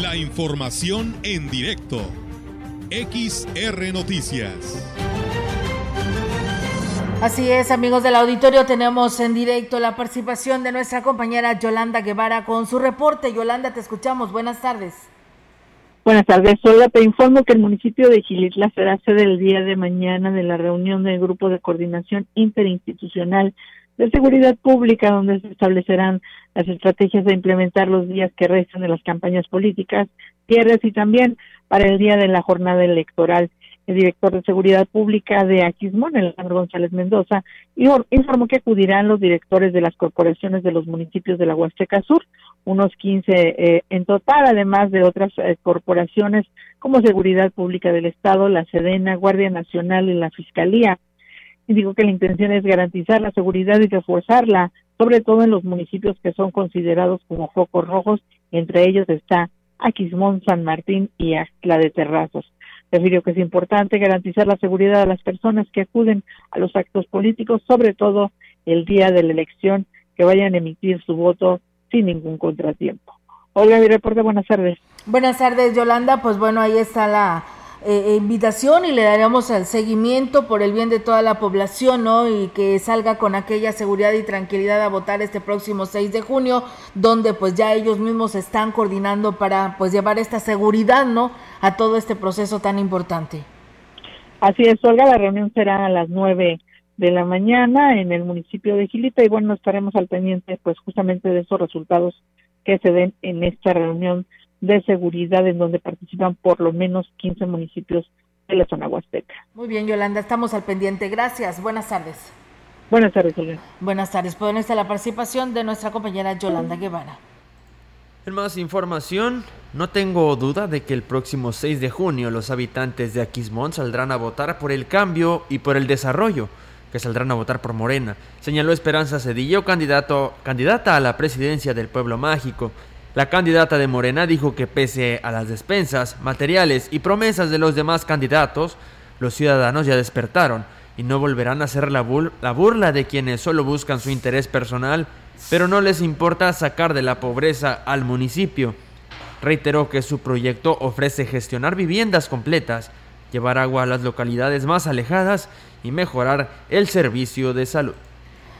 La información en directo. XR Noticias. Así es, amigos del auditorio, tenemos en directo la participación de nuestra compañera Yolanda Guevara con su reporte. Yolanda, te escuchamos. Buenas tardes. Buenas tardes, Hola, Te informo que el municipio de Gilitla será sede el día de mañana de la reunión del Grupo de Coordinación Interinstitucional de Seguridad Pública, donde se establecerán las estrategias de implementar los días que restan de las campañas políticas, cierres y también para el día de la jornada electoral. El director de Seguridad Pública de Aquismón, Alejandro González Mendoza, informó que acudirán los directores de las corporaciones de los municipios de la Huasteca Sur, unos 15 eh, en total, además de otras eh, corporaciones como Seguridad Pública del Estado, la Sedena, Guardia Nacional y la Fiscalía. Indicó que la intención es garantizar la seguridad y reforzarla, sobre todo en los municipios que son considerados como focos rojos, entre ellos está Aquismón, San Martín y Axtla de Terrazos. Refirió que es importante garantizar la seguridad de las personas que acuden a los actos políticos, sobre todo el día de la elección, que vayan a emitir su voto sin ningún contratiempo. Olga, mi reporte, buenas tardes. Buenas tardes, Yolanda. Pues bueno, ahí está la eh, invitación y le daremos el seguimiento por el bien de toda la población, ¿no? Y que salga con aquella seguridad y tranquilidad a votar este próximo 6 de junio, donde pues ya ellos mismos están coordinando para pues llevar esta seguridad, ¿no? A todo este proceso tan importante. Así es, Olga, la reunión será a las 9 de la mañana en el municipio de Gilita y bueno, estaremos al pendiente pues justamente de esos resultados que se den en esta reunión de seguridad en donde participan por lo menos 15 municipios de la zona huasteca. Muy bien, Yolanda, estamos al pendiente. Gracias. Buenas tardes. Buenas tardes, Olga. Buenas tardes. Pueden estar la participación de nuestra compañera Yolanda Guevara. En más información, no tengo duda de que el próximo 6 de junio los habitantes de Aquismón saldrán a votar por el cambio y por el desarrollo, que saldrán a votar por Morena, señaló Esperanza Cedillo, candidato, candidata a la presidencia del pueblo mágico. La candidata de Morena dijo que pese a las despensas, materiales y promesas de los demás candidatos, los ciudadanos ya despertaron y no volverán a hacer la, la burla de quienes solo buscan su interés personal, pero no les importa sacar de la pobreza al municipio. Reiteró que su proyecto ofrece gestionar viviendas completas, llevar agua a las localidades más alejadas y mejorar el servicio de salud.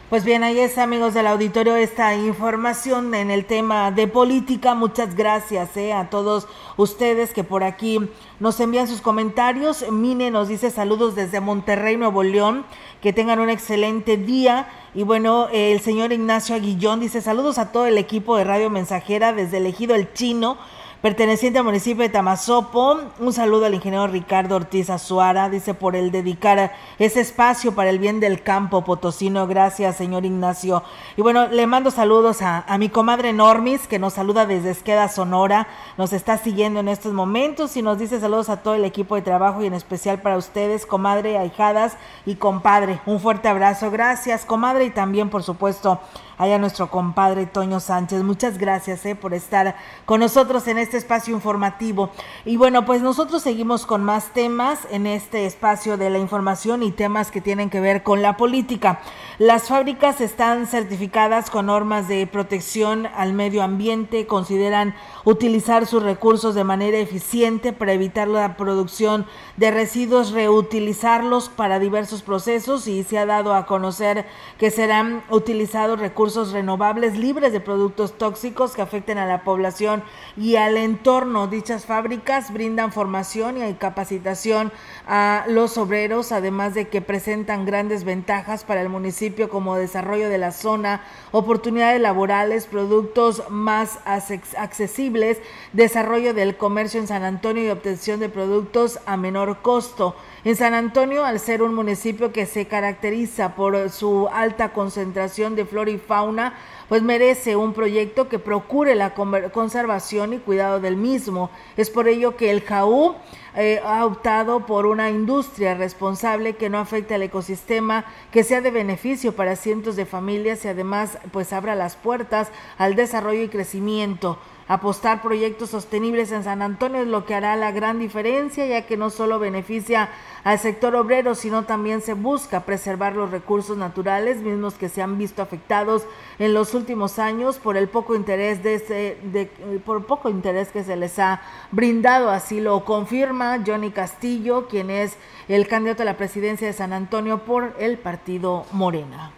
Pues bien, ahí está, amigos del auditorio, esta información en el tema de política. Muchas gracias eh, a todos ustedes que por aquí nos envían sus comentarios. Mine nos dice saludos desde Monterrey, Nuevo León. Que tengan un excelente día. Y bueno, el señor Ignacio Aguillón dice saludos a todo el equipo de Radio Mensajera desde Elegido el Chino perteneciente al municipio de Tamazopo. Un saludo al ingeniero Ricardo Ortiz Azuara, dice por el dedicar ese espacio para el bien del campo potosino. Gracias, señor Ignacio. Y bueno, le mando saludos a, mi comadre Normis, que nos saluda desde Esqueda, Sonora. Nos está siguiendo en estos momentos y nos dice saludos a todo el equipo de trabajo y en especial para ustedes, comadre, ahijadas y compadre. Un fuerte abrazo. Gracias, comadre, y también, por supuesto, a nuestro compadre Toño Sánchez. Muchas gracias eh, por estar con nosotros en este espacio informativo. Y bueno, pues nosotros seguimos con más temas en este espacio de la información y temas que tienen que ver con la política. Las fábricas están certificadas con normas de protección al medio ambiente, consideran utilizar sus recursos de manera eficiente para evitar la producción de residuos, reutilizarlos para diversos procesos y se ha dado a conocer que serán utilizados recursos renovables libres de productos tóxicos que afecten a la población y al entorno. Dichas fábricas brindan formación y capacitación a los obreros, además de que presentan grandes ventajas para el municipio como desarrollo de la zona, oportunidades laborales, productos más accesibles, desarrollo del comercio en San Antonio y obtención de productos a menor costo. En San Antonio, al ser un municipio que se caracteriza por su alta concentración de flora y fauna, pues merece un proyecto que procure la conservación y cuidado del mismo. Es por ello que el JAU eh, ha optado por una industria responsable que no afecte al ecosistema, que sea de beneficio para cientos de familias y además pues abra las puertas al desarrollo y crecimiento. Apostar proyectos sostenibles en San Antonio es lo que hará la gran diferencia, ya que no solo beneficia al sector obrero, sino también se busca preservar los recursos naturales, mismos que se han visto afectados en los últimos años por el poco interés de, por poco interés que se les ha brindado. Así lo confirma Johnny Castillo, quien es el candidato a la presidencia de San Antonio por el partido Morena.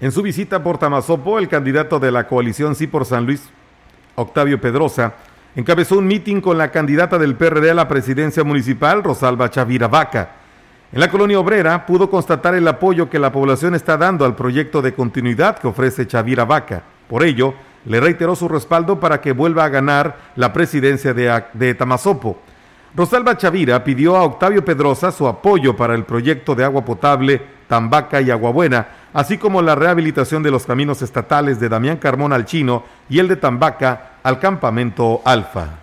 En su visita por Tamazopo, el candidato de la coalición Sí por San Luis Octavio Pedrosa, encabezó un mitin con la candidata del PRD a la presidencia municipal, Rosalba Chavira Vaca. En la colonia obrera pudo constatar el apoyo que la población está dando al proyecto de continuidad que ofrece Chavira Vaca. Por ello, le reiteró su respaldo para que vuelva a ganar la presidencia de, de Tamazopo. Rosalba Chavira pidió a Octavio Pedrosa su apoyo para el proyecto de agua potable Tambaca y Aguabuena, así como la rehabilitación de los caminos estatales de Damián Carmón al Chino y el de Tambaca al campamento Alfa.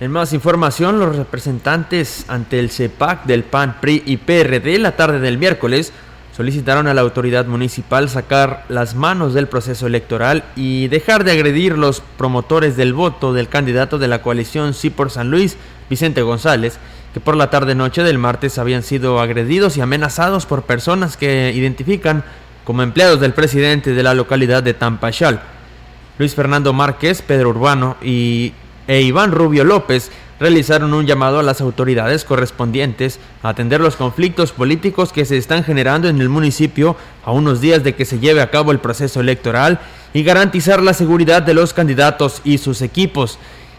En más información, los representantes ante el CEPAC del PAN, PRI y PRD la tarde del miércoles solicitaron a la autoridad municipal sacar las manos del proceso electoral y dejar de agredir los promotores del voto del candidato de la coalición Sí por San Luis, Vicente González, por la tarde-noche del martes habían sido agredidos y amenazados por personas que identifican como empleados del presidente de la localidad de Tampachal. Luis Fernando Márquez, Pedro Urbano y, e Iván Rubio López realizaron un llamado a las autoridades correspondientes a atender los conflictos políticos que se están generando en el municipio a unos días de que se lleve a cabo el proceso electoral y garantizar la seguridad de los candidatos y sus equipos.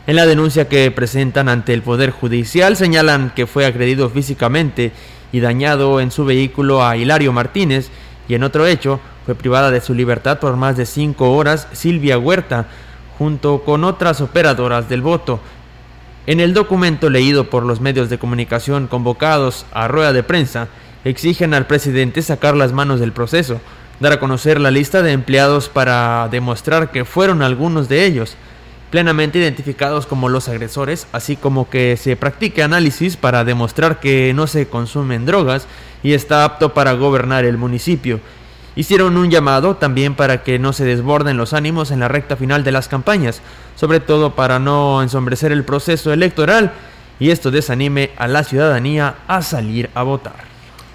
En la denuncia que presentan ante el Poder Judicial señalan que fue agredido físicamente y dañado en su vehículo a Hilario Martínez y en otro hecho fue privada de su libertad por más de cinco horas Silvia Huerta junto con otras operadoras del voto. En el documento leído por los medios de comunicación convocados a rueda de prensa, exigen al presidente sacar las manos del proceso, dar a conocer la lista de empleados para demostrar que fueron algunos de ellos, plenamente identificados como los agresores, así como que se practique análisis para demostrar que no se consumen drogas y está apto para gobernar el municipio. Hicieron un llamado también para que no se desborden los ánimos en la recta final de las campañas, sobre todo para no ensombrecer el proceso electoral y esto desanime a la ciudadanía a salir a votar.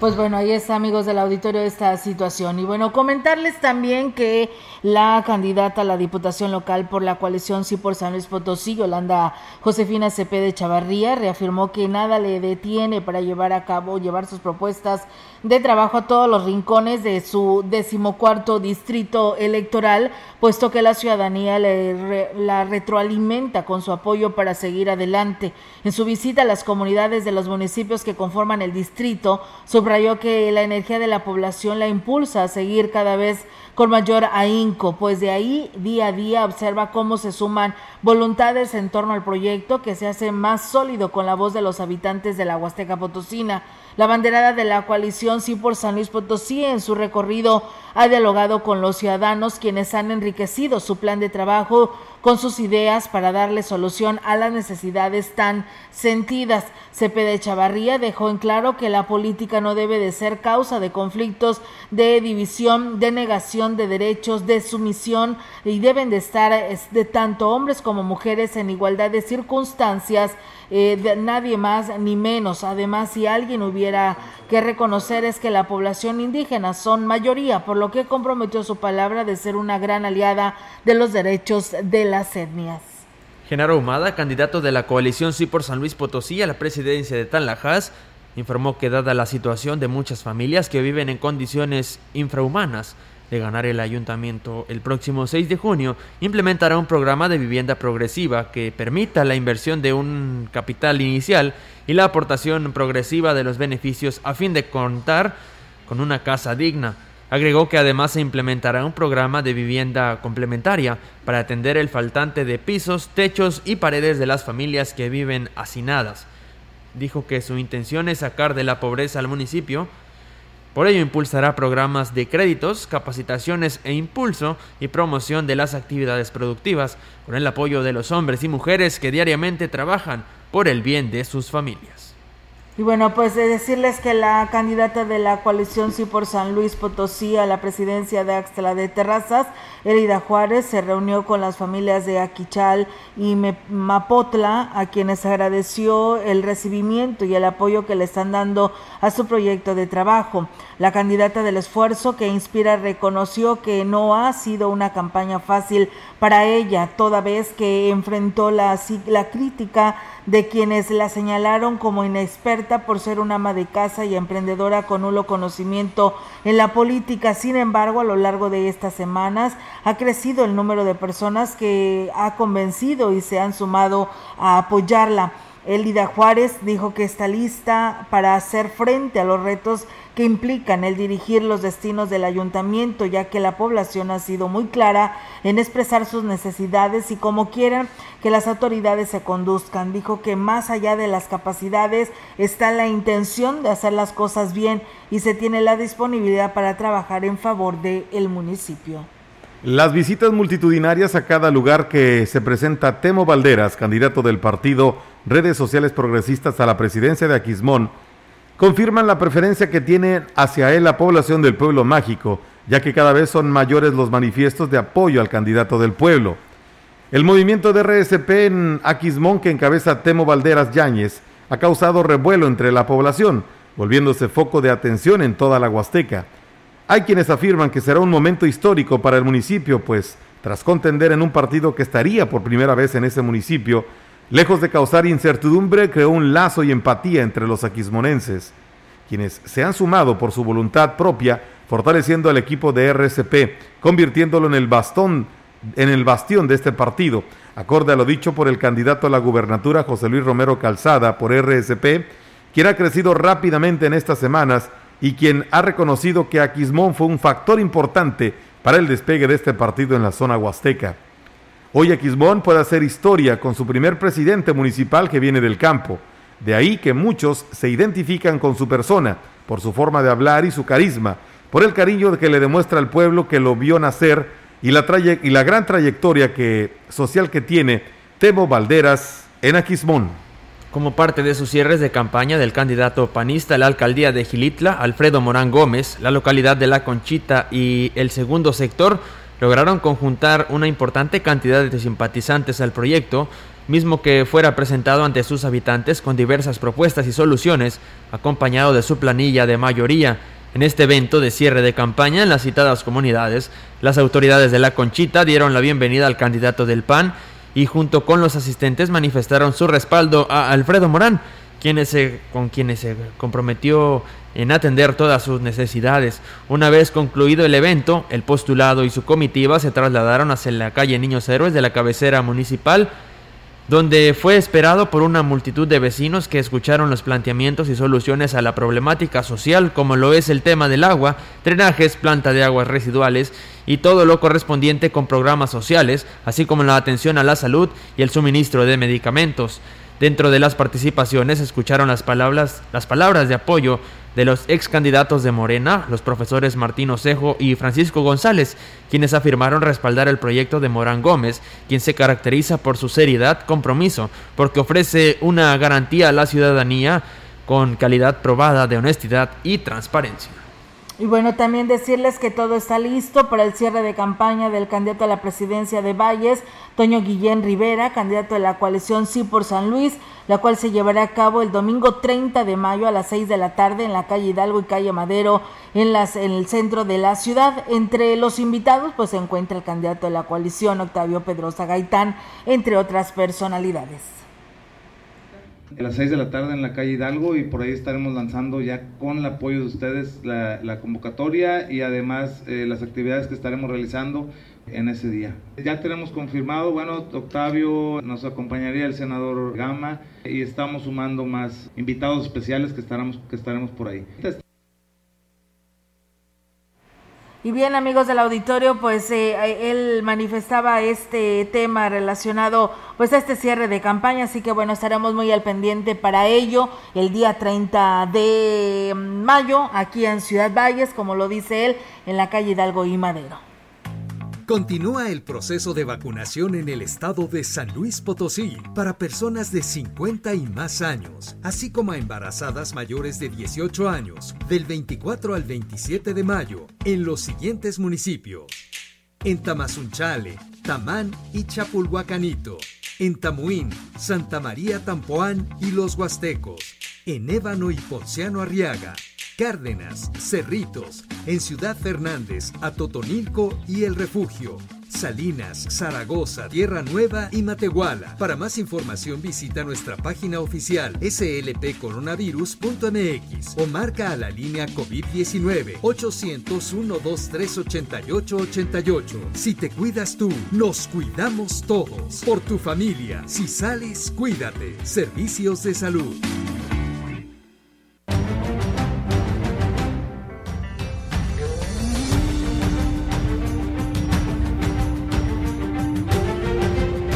Pues bueno, ahí está, amigos del auditorio, esta situación. Y bueno, comentarles también que la candidata a la Diputación Local por la coalición Sí por San Luis Potosí, Yolanda Josefina de Chavarría, reafirmó que nada le detiene para llevar a cabo, llevar sus propuestas de trabajo a todos los rincones de su decimocuarto distrito electoral, puesto que la ciudadanía le, la retroalimenta con su apoyo para seguir adelante. En su visita a las comunidades de los municipios que conforman el distrito, subrayó que la energía de la población la impulsa a seguir cada vez con mayor ahínco, pues de ahí día a día observa cómo se suman voluntades en torno al proyecto que se hace más sólido con la voz de los habitantes de la Huasteca Potosina. La banderada de la coalición Sí por San Luis Potosí en su recorrido ha dialogado con los ciudadanos quienes han enriquecido su plan de trabajo con sus ideas para darle solución a las necesidades tan sentidas. Cepeda Chavarría dejó en claro que la política no debe de ser causa de conflictos de división, de negación de derechos, de sumisión y deben de estar de tanto hombres como mujeres en igualdad de circunstancias eh, de nadie más ni menos. Además, si alguien hubiera que reconocer es que la población indígena son mayoría, por lo que comprometió su palabra de ser una gran aliada de los derechos de las etnias. Genaro Humada, candidato de la coalición Sí por San Luis Potosí a la presidencia de Tanlajas, informó que dada la situación de muchas familias que viven en condiciones infrahumanas, de ganar el ayuntamiento el próximo 6 de junio, implementará un programa de vivienda progresiva que permita la inversión de un capital inicial y la aportación progresiva de los beneficios a fin de contar con una casa digna. Agregó que además se implementará un programa de vivienda complementaria para atender el faltante de pisos, techos y paredes de las familias que viven hacinadas. Dijo que su intención es sacar de la pobreza al municipio por ello impulsará programas de créditos, capacitaciones e impulso y promoción de las actividades productivas con el apoyo de los hombres y mujeres que diariamente trabajan por el bien de sus familias. Y bueno, pues de decirles que la candidata de la coalición Sí por San Luis Potosí a la presidencia de Axtla de Terrazas, Elida Juárez, se reunió con las familias de Aquichal y Mapotla, a quienes agradeció el recibimiento y el apoyo que le están dando a su proyecto de trabajo. La candidata del esfuerzo que inspira reconoció que no ha sido una campaña fácil para ella, toda vez que enfrentó la, crítica de quienes la señalaron como inexperta por ser una ama de casa y emprendedora con nulo conocimiento en la política. Sin embargo, a lo largo de estas semanas ha crecido el número de personas que ha convencido y se han sumado a apoyarla. Elida Juárez dijo que está lista para hacer frente a los retos que implican el dirigir los destinos del ayuntamiento, ya que la población ha sido muy clara en expresar sus necesidades y como quieran que las autoridades se conduzcan. Dijo que más allá de las capacidades está la intención de hacer las cosas bien y se tiene la disponibilidad para trabajar en favor del el municipio. Las visitas multitudinarias a cada lugar que se presenta Temo Valderas, candidato del partido Redes Sociales Progresistas a la presidencia de Aquismón, confirman la preferencia que tiene hacia él la población del pueblo mágico, ya que cada vez son mayores los manifiestos de apoyo al candidato del pueblo. El movimiento de RSP en Aquismón que encabeza Temo Valderas Yáñez ha causado revuelo entre la población, volviéndose foco de atención en toda la Huasteca. Hay quienes afirman que será un momento histórico para el municipio, pues tras contender en un partido que estaría por primera vez en ese municipio, lejos de causar incertidumbre, creó un lazo y empatía entre los aquismonenses, quienes se han sumado por su voluntad propia, fortaleciendo al equipo de RSP, convirtiéndolo en el bastón en el bastión de este partido, acorde a lo dicho por el candidato a la gubernatura José Luis Romero Calzada por RSP, quien ha crecido rápidamente en estas semanas y quien ha reconocido que Aquismón fue un factor importante para el despegue de este partido en la zona huasteca. Hoy Aquismón puede hacer historia con su primer presidente municipal que viene del campo. De ahí que muchos se identifican con su persona, por su forma de hablar y su carisma, por el cariño que le demuestra al pueblo que lo vio nacer y la, gran trayectoria social que tiene Temo Valderas en Aquismón. Como parte de sus cierres de campaña del candidato panista a la alcaldía de Gilitla, Alfredo Morán Gómez, la localidad de La Conchita y el segundo sector lograron conjuntar una importante cantidad de simpatizantes al proyecto, mismo que fuera presentado ante sus habitantes con diversas propuestas y soluciones, acompañado de su planilla de mayoría. En este evento de cierre de campaña en las citadas comunidades, las autoridades de la Conchita dieron la bienvenida al candidato del PAN y junto con los asistentes manifestaron su respaldo a Alfredo Morán, con quienes se comprometió en atender todas sus necesidades. Una vez concluido el evento, el postulado y su comitiva se trasladaron hacia la calle Niños Héroes de la cabecera municipal donde fue esperado por una multitud de vecinos que escucharon los planteamientos y soluciones a la problemática social como lo es el tema del agua, drenajes, planta de aguas residuales y todo lo correspondiente con programas sociales, así como la atención a la salud y el suministro de medicamentos. Dentro de las participaciones escucharon las palabras, las palabras de apoyo de los ex candidatos de Morena, los profesores Martín Osejo y Francisco González, quienes afirmaron respaldar el proyecto de Morán Gómez, quien se caracteriza por su seriedad, compromiso, porque ofrece una garantía a la ciudadanía con calidad probada de honestidad y transparencia. Y bueno, también decirles que todo está listo para el cierre de campaña del candidato a la presidencia de Valles, Toño Guillén Rivera, candidato de la coalición Sí por San Luis, la cual se llevará a cabo el domingo 30 de mayo a las 6 de la tarde en la calle Hidalgo y calle Madero, en, las, en el centro de la ciudad. Entre los invitados, pues se encuentra el candidato de la coalición, Octavio Pedrosa Gaitán, entre otras personalidades a las 6 de la tarde en la calle Hidalgo y por ahí estaremos lanzando ya con el apoyo de ustedes la, convocatoria y además eh, las actividades que estaremos realizando en ese día. Ya tenemos confirmado, bueno, Octavio nos acompañaría el senador Gama y estamos sumando más invitados especiales que estaremos, que estaremos por ahí. Y bien, amigos del auditorio, pues eh, él manifestaba este tema relacionado pues a este cierre de campaña, así que bueno, estaremos muy al pendiente para ello el día 30 de mayo aquí en Ciudad Valles, como lo dice él, en la calle Hidalgo y Madero. Continúa el proceso de vacunación en el estado de San Luis Potosí para personas de 50 y más años, así como a embarazadas mayores de 18 años, del 24 al 27 de mayo, en los siguientes municipios. En Tamazunchale, Tamán y Chapulhuacanito. En Tamuín, Santa María Tampoán y Los Huastecos. En Ébano y Ponciano Arriaga. Cárdenas, Cerritos, en Ciudad Fernández, Atotonilco y El Refugio. Salinas, Zaragoza, Tierra Nueva y Matehuala. Para más información visita nuestra página oficial slpcoronavirus.mx o marca a la línea COVID-19 801 8888 Si te cuidas tú, nos cuidamos todos. Por tu familia, si sales, cuídate. Servicios de salud.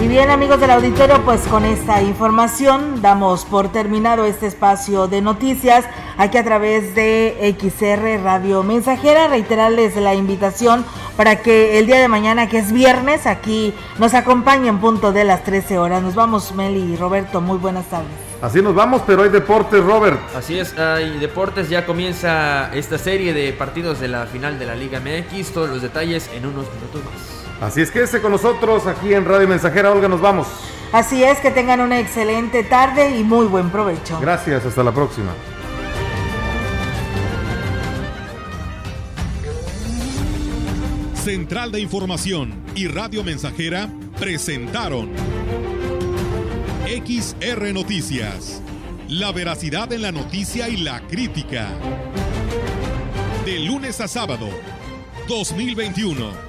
Bien amigos del auditorio, pues con esta información damos por terminado este espacio de noticias aquí a través de XR Radio Mensajera. Reiterarles la invitación para que el día de mañana, que es viernes, aquí nos acompañen punto de las 13 horas. Nos vamos Meli y Roberto, muy buenas tardes. Así nos vamos, pero hay deportes, Robert. Así es, hay deportes. Ya comienza esta serie de partidos de la final de la Liga MX. Todos los detalles en unos minutos más. Así es, que quédese con nosotros aquí en Radio Mensajera. Olga, nos vamos. Así es, que tengan una excelente tarde y muy buen provecho. Gracias, hasta la próxima. Central de Información y Radio Mensajera presentaron XR Noticias. La veracidad en la noticia y la crítica. De lunes a sábado, 2021.